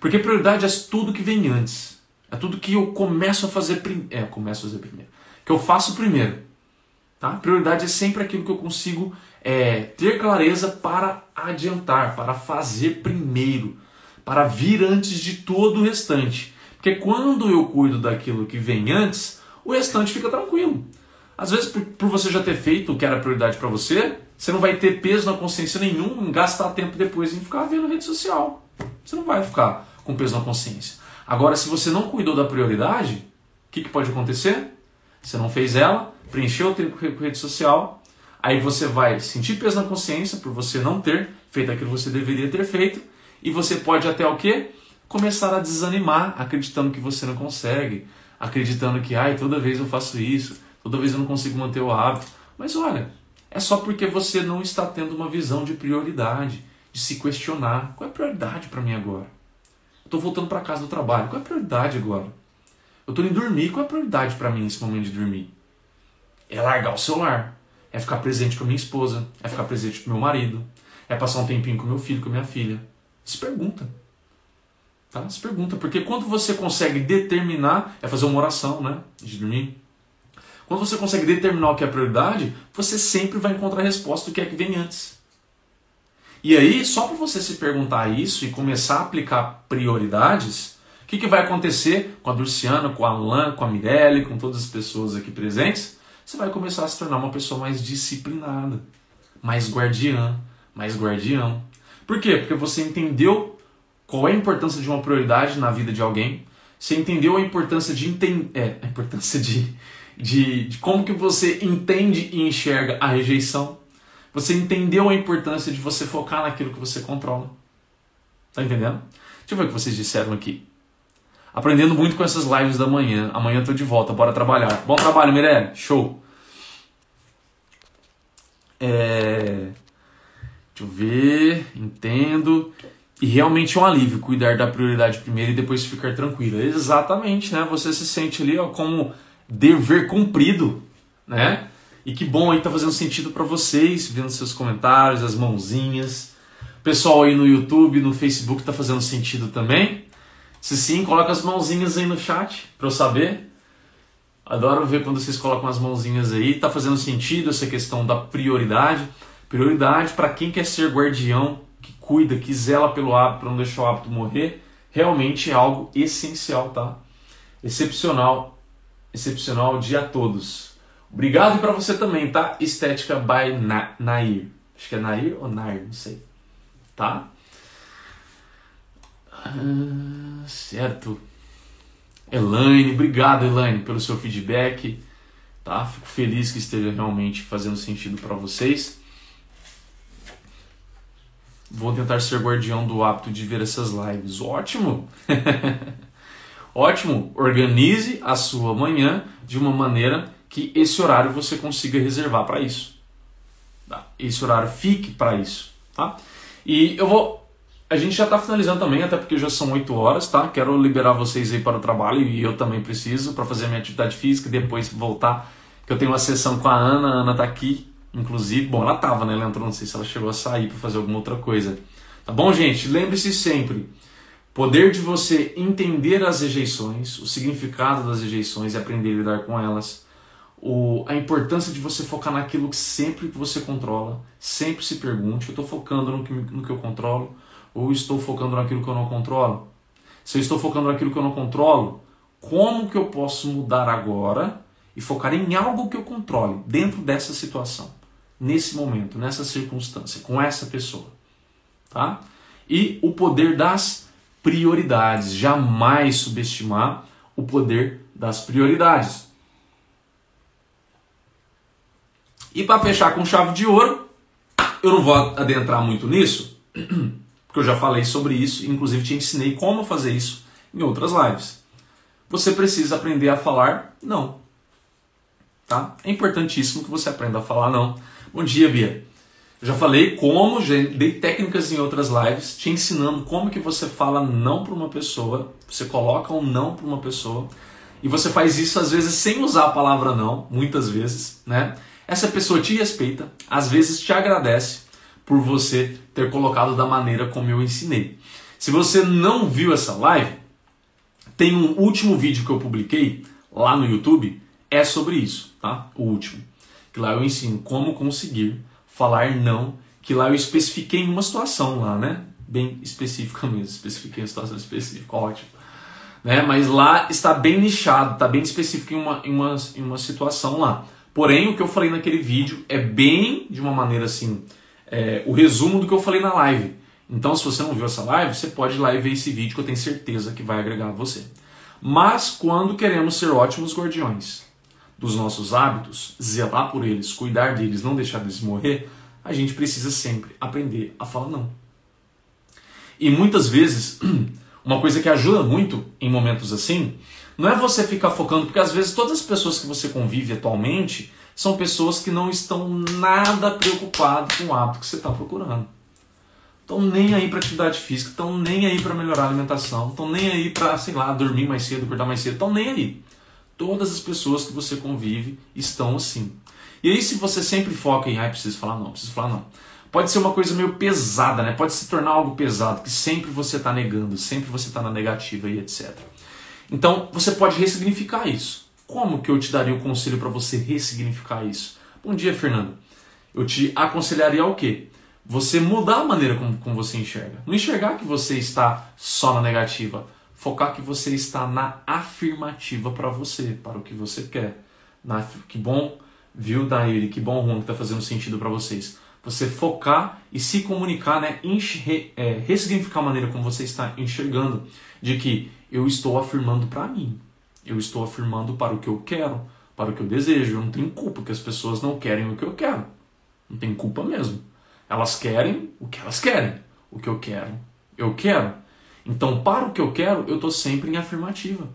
Porque prioridade é tudo que vem antes. É tudo que eu começo a fazer primeiro. É, eu começo a fazer primeiro. Que eu faço primeiro. Tá? Prioridade é sempre aquilo que eu consigo é, ter clareza para adiantar, para fazer primeiro, para vir antes de todo o restante. Porque quando eu cuido daquilo que vem antes, o restante fica tranquilo. Às vezes, por, por você já ter feito o que era prioridade para você, você não vai ter peso na consciência nenhum em gastar tempo depois em ficar vendo rede social. Você não vai ficar com peso na consciência. Agora, se você não cuidou da prioridade, o que, que pode acontecer? Você não fez ela, preencheu o tempo com rede social, aí você vai sentir peso na consciência por você não ter feito aquilo que você deveria ter feito, e você pode até o quê? Começar a desanimar, acreditando que você não consegue, acreditando que, ai, toda vez eu faço isso, toda vez eu não consigo manter o hábito. Mas olha, é só porque você não está tendo uma visão de prioridade, de se questionar. Qual é a prioridade para mim agora? Estou voltando para casa do trabalho. Qual é a prioridade agora? Eu estou indo dormir. Qual é a prioridade para mim nesse momento de dormir? É largar o celular. É ficar presente com a minha esposa. É ficar presente com meu marido. É passar um tempinho com meu filho, com minha filha. Se pergunta. Tá? Se pergunta. Porque quando você consegue determinar, é fazer uma oração, né? De dormir. Quando você consegue determinar o que é prioridade, você sempre vai encontrar a resposta do que é que vem antes. E aí, só para você se perguntar isso e começar a aplicar prioridades, o que, que vai acontecer com a Dulciana, com a Alain, com a Mirelle, com todas as pessoas aqui presentes? Você vai começar a se tornar uma pessoa mais disciplinada, mais guardiã, mais guardião. Por quê? Porque você entendeu qual é a importância de uma prioridade na vida de alguém, você entendeu a importância de entender, é, a importância de de, de como que você entende e enxerga a rejeição. Você entendeu a importância de você focar naquilo que você controla. Tá entendendo? Deixa eu ver o que vocês disseram aqui. Aprendendo muito com essas lives da manhã. Amanhã eu tô de volta, bora trabalhar. Bom trabalho, Mirelle. Show. É... Deixa eu ver. Entendo. E realmente é um alívio cuidar da prioridade primeiro e depois ficar tranquilo. Exatamente, né? Você se sente ali ó, como dever cumprido, né? E que bom aí tá fazendo sentido para vocês, vendo seus comentários, as mãozinhas. Pessoal aí no YouTube, no Facebook tá fazendo sentido também? Se sim, coloca as mãozinhas aí no chat para eu saber. Adoro ver quando vocês colocam as mãozinhas aí. Tá fazendo sentido essa questão da prioridade? Prioridade para quem quer ser guardião, que cuida, que zela pelo hábito para não deixar o hábito morrer, realmente é algo essencial, tá? Excepcional excepcional dia a todos. Obrigado para você também, tá? Estética by Na Nair. Acho que é Nair ou Nair, não sei. Tá? Ah, certo. Elaine, obrigado Elaine pelo seu feedback, tá? Fico feliz que esteja realmente fazendo sentido para vocês. Vou tentar ser guardião do hábito de ver essas lives. Ótimo! Ótimo! Organize a sua manhã de uma maneira que esse horário você consiga reservar para isso. Tá? Esse horário fique para isso, tá? E eu vou a gente já está finalizando também, até porque já são 8 horas, tá? Quero liberar vocês aí para o trabalho e eu também preciso para fazer minha atividade física e depois voltar. Que eu tenho uma sessão com a Ana, a Ana tá aqui, inclusive. Bom, ela tava, né? Ela entrou, não sei se ela chegou a sair para fazer alguma outra coisa. Tá bom, gente? Lembre-se sempre: poder de você entender as rejeições, o significado das rejeições e aprender a lidar com elas. O, a importância de você focar naquilo que sempre que você controla, sempre se pergunte: eu estou focando no que, no que eu controlo? ou estou focando naquilo que eu não controlo? Se eu estou focando naquilo que eu não controlo, como que eu posso mudar agora e focar em algo que eu controle dentro dessa situação, nesse momento, nessa circunstância, com essa pessoa, tá? E o poder das prioridades, jamais subestimar o poder das prioridades. E para fechar com chave de ouro, eu não vou adentrar muito nisso, porque eu já falei sobre isso, inclusive te ensinei como fazer isso em outras lives. Você precisa aprender a falar não. Tá? É importantíssimo que você aprenda a falar não. Bom dia, Bia. Já falei como, já dei técnicas em outras lives, te ensinando como que você fala não para uma pessoa, você coloca um não para uma pessoa, e você faz isso às vezes sem usar a palavra não, muitas vezes, né? Essa pessoa te respeita, às vezes te agradece, por você ter colocado da maneira como eu ensinei. Se você não viu essa live, tem um último vídeo que eu publiquei lá no YouTube, é sobre isso, tá? O último. Que lá eu ensino como conseguir falar não, que lá eu especifiquei uma situação lá, né? Bem específica mesmo, especifiquei a situação específica, ótimo. Né? Mas lá está bem nichado, está bem específico em uma, em, uma, em uma situação lá. Porém, o que eu falei naquele vídeo é bem de uma maneira assim, é, o resumo do que eu falei na live. Então, se você não viu essa live, você pode ir lá e ver esse vídeo que eu tenho certeza que vai agregar a você. Mas quando queremos ser ótimos guardiões dos nossos hábitos, zelar por eles, cuidar deles, não deixar eles morrer, a gente precisa sempre aprender a falar não. E muitas vezes, uma coisa que ajuda muito em momentos assim, não é você ficar focando, porque às vezes todas as pessoas que você convive atualmente, são pessoas que não estão nada preocupadas com o hábito que você está procurando. Estão nem aí para atividade física, estão nem aí para melhorar a alimentação, estão nem aí para, sei lá, dormir mais cedo, acordar mais cedo, estão nem aí. Todas as pessoas que você convive estão assim. E aí, se você sempre foca em, ai, preciso falar não, preciso falar não, pode ser uma coisa meio pesada, né? Pode se tornar algo pesado, que sempre você está negando, sempre você está na negativa e etc. Então, você pode ressignificar isso. Como que eu te daria o conselho para você ressignificar isso? Bom dia, Fernando. Eu te aconselharia o quê? Você mudar a maneira como, como você enxerga. Não enxergar que você está só na negativa. Focar que você está na afirmativa para você, para o que você quer. Na, que bom, viu, Daíri? Que bom, Juan, que está fazendo sentido para vocês. Você focar e se comunicar, né? Enxer, é, ressignificar a maneira como você está enxergando. De que eu estou afirmando para mim. Eu estou afirmando para o que eu quero, para o que eu desejo. Eu não tenho culpa que as pessoas não querem o que eu quero. Não tem culpa mesmo. Elas querem o que elas querem. O que eu quero, eu quero. Então, para o que eu quero, eu estou sempre em afirmativa.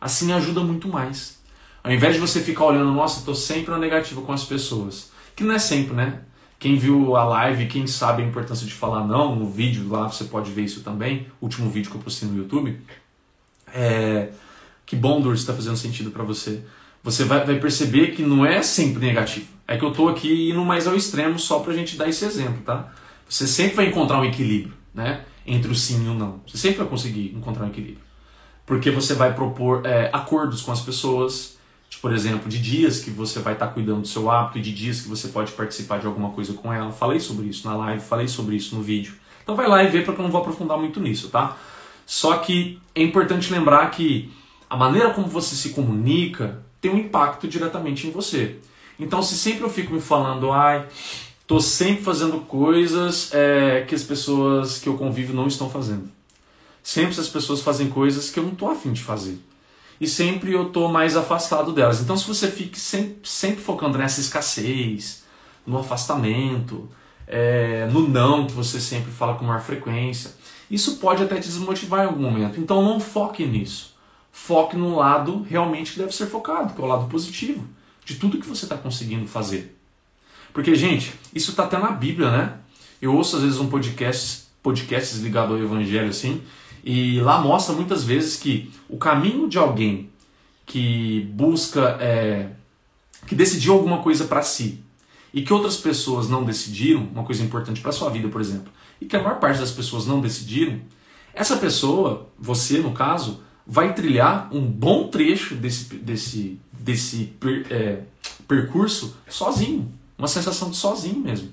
Assim ajuda muito mais. Ao invés de você ficar olhando, nossa, estou sempre na negativa com as pessoas. Que não é sempre, né? Quem viu a live, quem sabe a importância de falar não, no vídeo lá você pode ver isso também. Último vídeo que eu postei no YouTube. É, que bom, Dor, está fazendo sentido para você. Você vai, vai, perceber que não é sempre negativo. É que eu estou aqui indo mais ao extremo só para a gente dar esse exemplo, tá? Você sempre vai encontrar um equilíbrio, né? Entre o sim e o não. Você sempre vai conseguir encontrar um equilíbrio. Porque você vai propor é, acordos com as pessoas, de, por exemplo, de dias que você vai estar tá cuidando do seu hábito e de dias que você pode participar de alguma coisa com ela. Falei sobre isso na live, falei sobre isso no vídeo. Então vai lá e vê porque eu não vou aprofundar muito nisso, tá? Só que é importante lembrar que a maneira como você se comunica tem um impacto diretamente em você. Então, se sempre eu fico me falando, ai, tô sempre fazendo coisas é, que as pessoas que eu convivo não estão fazendo. Sempre as pessoas fazem coisas que eu não tô afim de fazer. e sempre eu tô mais afastado delas. Então, se você fique sempre, sempre focando nessa escassez, no afastamento, é, no não que você sempre fala com maior frequência, isso pode até te desmotivar em algum momento. Então, não foque nisso. Foque no lado realmente que deve ser focado, que é o lado positivo de tudo que você está conseguindo fazer. Porque, gente, isso está até na Bíblia, né? Eu ouço às vezes um podcast, podcasts ligado ao Evangelho assim, e lá mostra muitas vezes que o caminho de alguém que busca, é, que decidiu alguma coisa para si e que outras pessoas não decidiram, uma coisa importante para sua vida, por exemplo, e que a maior parte das pessoas não decidiram, essa pessoa, você no caso, vai trilhar um bom trecho desse, desse, desse per, é, percurso sozinho, uma sensação de sozinho mesmo,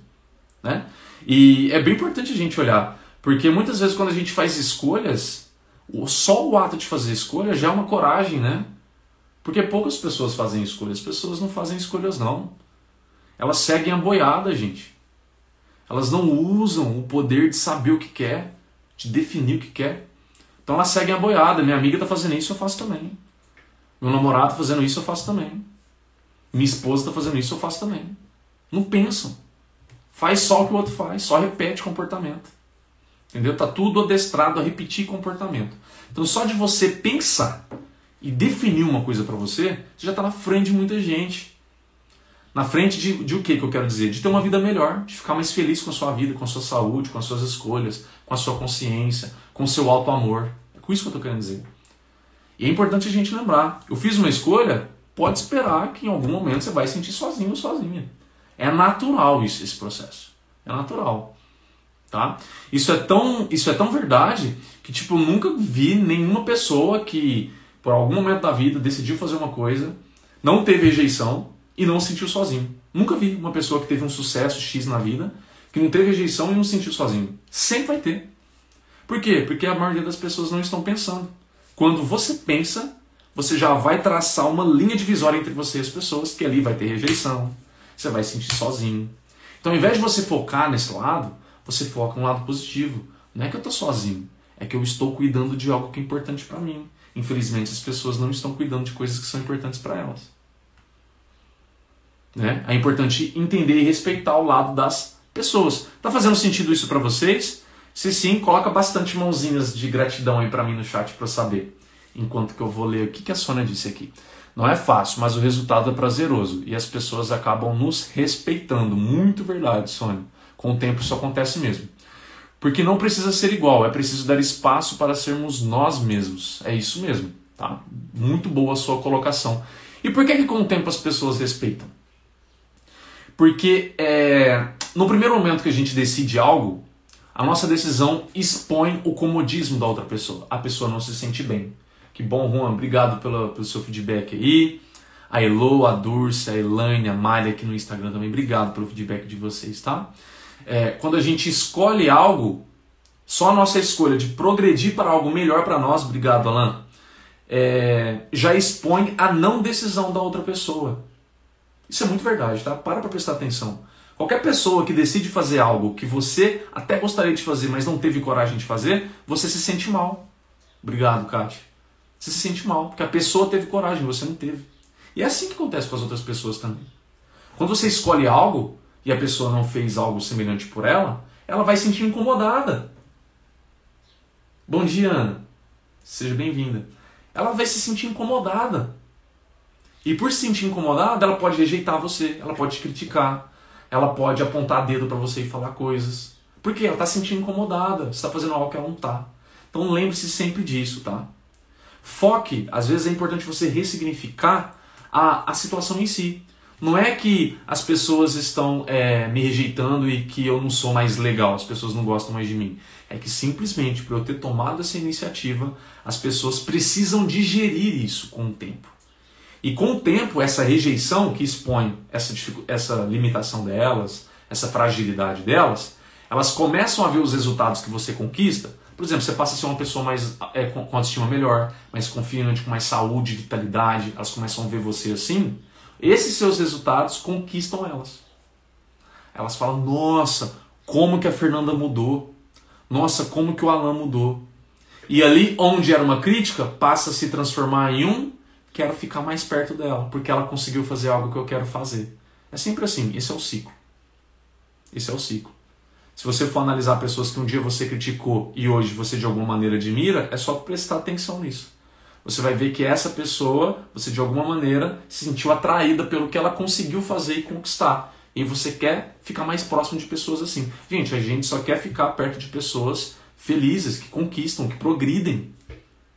né? E é bem importante a gente olhar porque muitas vezes quando a gente faz escolhas, só o ato de fazer escolha já é uma coragem, né? Porque poucas pessoas fazem escolhas, as pessoas não fazem escolhas não. Elas seguem a boiada, gente. Elas não usam o poder de saber o que quer, de definir o que quer. Então elas seguem a boiada. Minha amiga está fazendo isso, eu faço também. Meu namorado está fazendo isso, eu faço também. Minha esposa está fazendo isso, eu faço também. Não pensam. Faz só o que o outro faz, só repete comportamento. Entendeu? Tá tudo adestrado a repetir comportamento. Então só de você pensar e definir uma coisa para você, você já está na frente de muita gente. Na frente de, de o que que eu quero dizer? De ter uma vida melhor, de ficar mais feliz com a sua vida, com a sua saúde, com as suas escolhas, com a sua consciência, com o seu alto amor. É com isso que eu estou querendo dizer. E é importante a gente lembrar. Eu fiz uma escolha, pode esperar que em algum momento você vai sentir sozinho ou sozinha. É natural isso, esse processo. É natural. Tá? Isso, é tão, isso é tão verdade que tipo, eu nunca vi nenhuma pessoa que, por algum momento da vida, decidiu fazer uma coisa, não teve rejeição e não se sentiu sozinho. Nunca vi uma pessoa que teve um sucesso X na vida, que não teve rejeição e não se sentiu sozinho. Sempre vai ter. Por quê? Porque a maioria das pessoas não estão pensando. Quando você pensa, você já vai traçar uma linha divisória entre você e as pessoas, que ali vai ter rejeição, você vai se sentir sozinho. Então, ao invés de você focar nesse lado, você foca no lado positivo. Não é que eu estou sozinho, é que eu estou cuidando de algo que é importante para mim. Infelizmente, as pessoas não estão cuidando de coisas que são importantes para elas. Né? É importante entender e respeitar o lado das pessoas. Tá fazendo sentido isso para vocês? Se sim, coloca bastante mãozinhas de gratidão aí para mim no chat para saber. Enquanto que eu vou ler o que, que a Sônia disse aqui. Não é fácil, mas o resultado é prazeroso e as pessoas acabam nos respeitando. Muito verdade, Sônia. Com o tempo isso acontece mesmo. Porque não precisa ser igual, é preciso dar espaço para sermos nós mesmos. É isso mesmo, tá? Muito boa a sua colocação. E por que, que com o tempo as pessoas respeitam? Porque é, no primeiro momento que a gente decide algo, a nossa decisão expõe o comodismo da outra pessoa. A pessoa não se sente bem. Que bom, Juan, obrigado pelo, seu feedback aí. A Elo, a Dulce, a Elaine, a Malha aqui no Instagram também, obrigado pelo feedback de vocês, tá? é, quando a gente escolhe algo, só a nossa escolha de progredir para algo melhor para nós, obrigado Alan, é, já expõe a não decisão da outra pessoa. Isso é muito verdade, tá? Para para prestar atenção. Qualquer pessoa que decide fazer algo que você até gostaria de fazer, mas não teve coragem de fazer, você se sente mal. Obrigado, Kátia. Você se sente mal, porque a pessoa teve coragem, você não teve. E é assim que acontece com as outras pessoas também. Quando você escolhe algo, e a pessoa não fez algo semelhante por ela, ela vai se sentir incomodada. Bom dia, Ana. Seja bem-vinda. Ela vai se sentir incomodada. E por se sentir incomodada, ela pode rejeitar você, ela pode te criticar, ela pode apontar dedo para você e falar coisas. Porque ela está se sentindo incomodada, está fazendo algo que ela não está. Então lembre-se sempre disso, tá? Foque, às vezes é importante você ressignificar a, a situação em si. Não é que as pessoas estão é, me rejeitando e que eu não sou mais legal, as pessoas não gostam mais de mim. É que simplesmente por eu ter tomado essa iniciativa, as pessoas precisam digerir isso com o tempo. E com o tempo, essa rejeição que expõe essa, essa limitação delas, essa fragilidade delas, elas começam a ver os resultados que você conquista. Por exemplo, você passa a ser uma pessoa mais é, com autoestima melhor, mais confiante, com mais saúde, vitalidade. Elas começam a ver você assim esses seus resultados conquistam elas. Elas falam: nossa, como que a Fernanda mudou? Nossa, como que o Alan mudou? E ali, onde era uma crítica, passa a se transformar em um quero ficar mais perto dela, porque ela conseguiu fazer algo que eu quero fazer. É sempre assim, esse é o ciclo. Esse é o ciclo. Se você for analisar pessoas que um dia você criticou e hoje você de alguma maneira admira, é só prestar atenção nisso. Você vai ver que essa pessoa, você de alguma maneira se sentiu atraída pelo que ela conseguiu fazer e conquistar. E você quer ficar mais próximo de pessoas assim. Gente, a gente só quer ficar perto de pessoas felizes, que conquistam, que progridem.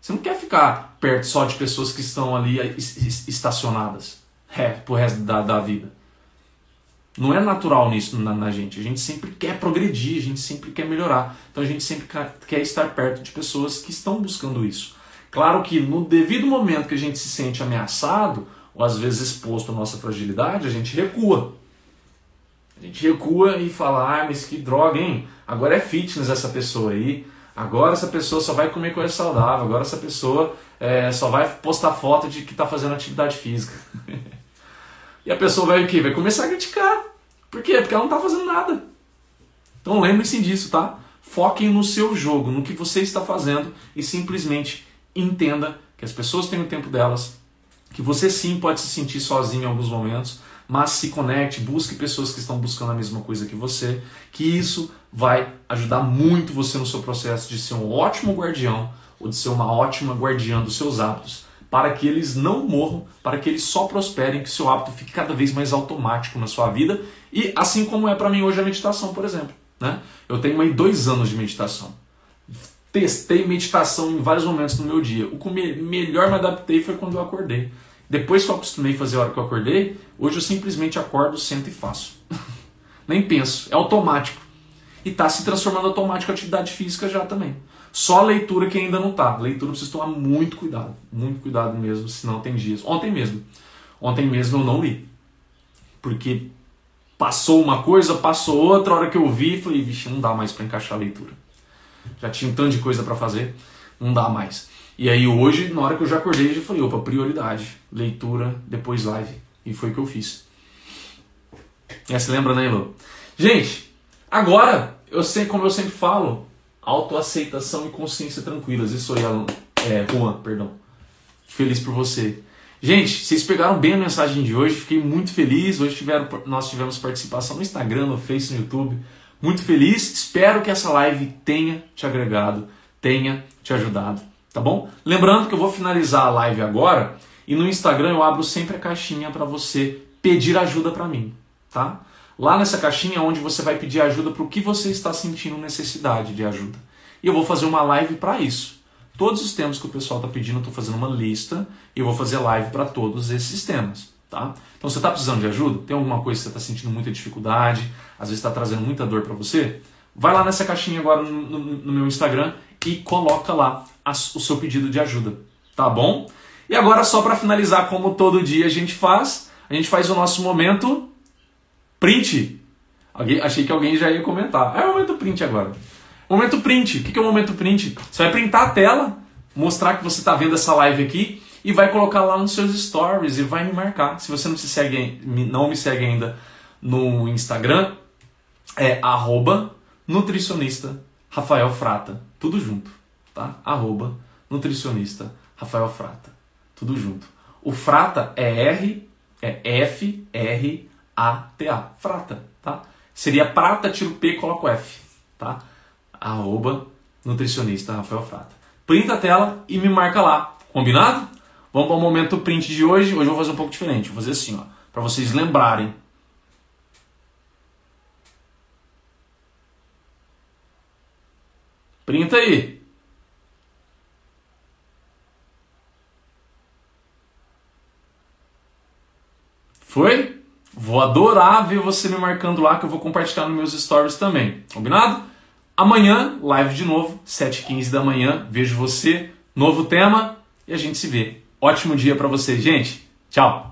Você não quer ficar perto só de pessoas que estão ali estacionadas é, pro resto da, da vida. Não é natural nisso na, na, gente. A gente sempre quer progredir, a gente sempre quer melhorar. Então a gente sempre quer estar perto de pessoas que estão buscando isso. Claro que no devido momento que a gente se sente ameaçado, ou às vezes exposto à nossa fragilidade, a gente recua. A gente recua e fala, ah, mas que droga, hein? Agora é fitness essa pessoa aí. Agora essa pessoa só vai comer coisa saudável. Agora essa pessoa é, só vai postar foto de que está fazendo atividade física. e a pessoa vai o quê? Vai começar a criticar. Por quê? Porque ela não está fazendo nada. Então lembre-se disso, tá? Foquem no seu jogo, no que você está fazendo e simplesmente entenda que as pessoas têm o tempo delas, que você sim pode se sentir sozinho em alguns momentos, mas se conecte, busque pessoas que estão buscando a mesma coisa que você, que isso vai ajudar muito você no seu processo de ser um ótimo guardião ou de ser uma ótima guardiã dos seus hábitos, para que eles não morram, para que eles só prosperem, que seu hábito fique cada vez mais automático na sua vida, e assim como é para mim hoje a meditação, por exemplo. Né? Eu tenho aí dois anos de meditação. Testei meditação em vários momentos no meu dia. O que melhor me adaptei foi quando eu acordei. Depois que eu acostumei a fazer a hora que eu acordei, hoje eu simplesmente acordo, sento e faço. Nem penso, é automático. E está se transformando automático a atividade física já também. Só a leitura que ainda não está. Leitura precisa tomar muito cuidado, muito cuidado mesmo, senão tem dias. Ontem mesmo, ontem mesmo eu não li. Porque passou uma coisa, passou outra, a hora que eu vi, falei, vixe, não dá mais para encaixar a leitura. Já tinha um tanto de coisa para fazer, não dá mais. E aí hoje, na hora que eu já acordei, eu já falei, opa, prioridade, leitura, depois live. E foi o que eu fiz. É, se lembra, né, Elô? Gente, agora, eu sei, como eu sempre falo, autoaceitação e consciência tranquilas. Isso aí, é, Juan, perdão. Feliz por você. Gente, vocês pegaram bem a mensagem de hoje, fiquei muito feliz. Hoje tiveram, nós tivemos participação no Instagram, no Face, no YouTube. Muito feliz. Espero que essa live tenha te agregado, tenha te ajudado tá bom? Lembrando que eu vou finalizar a live agora e no Instagram eu abro sempre a caixinha para você pedir ajuda para mim, tá? Lá nessa caixinha é onde você vai pedir ajuda para o que você está sentindo necessidade de ajuda. E eu vou fazer uma live para isso. Todos os temas que o pessoal está pedindo, eu estou fazendo uma lista e eu vou fazer live para todos esses temas. Tá? Então você está precisando de ajuda? Tem alguma coisa que você está sentindo muita dificuldade? Às vezes está trazendo muita dor para você? Vai lá nessa caixinha agora no, no, no meu Instagram e coloca lá o seu pedido de ajuda, tá bom? E agora só para finalizar, como todo dia a gente faz, a gente faz o nosso momento print. Alguém, achei que alguém já ia comentar. É o momento print agora. Momento print. O que é o momento print? Você vai printar a tela, mostrar que você está vendo essa live aqui e vai colocar lá nos seus stories e vai me marcar. Se você não se segue, não me segue ainda no Instagram, é arroba nutricionista Rafael Frata. Tudo junto, tá? Arroba nutricionista Rafael Frata. Tudo junto. O Frata é R, é F, R, A, T, A. Frata, tá? Seria prata, tiro P, coloco F, tá? Arroba nutricionista Rafael Frata. Printa a tela e me marca lá, combinado? Vamos para o momento print de hoje. Hoje eu vou fazer um pouco diferente. Vou fazer assim, ó, para vocês lembrarem Printa aí. Foi? Vou adorar ver você me marcando lá que eu vou compartilhar nos meus stories também. Combinado? Amanhã, live de novo, 7h15 da manhã. Vejo você, novo tema e a gente se vê. Ótimo dia para você, gente. Tchau.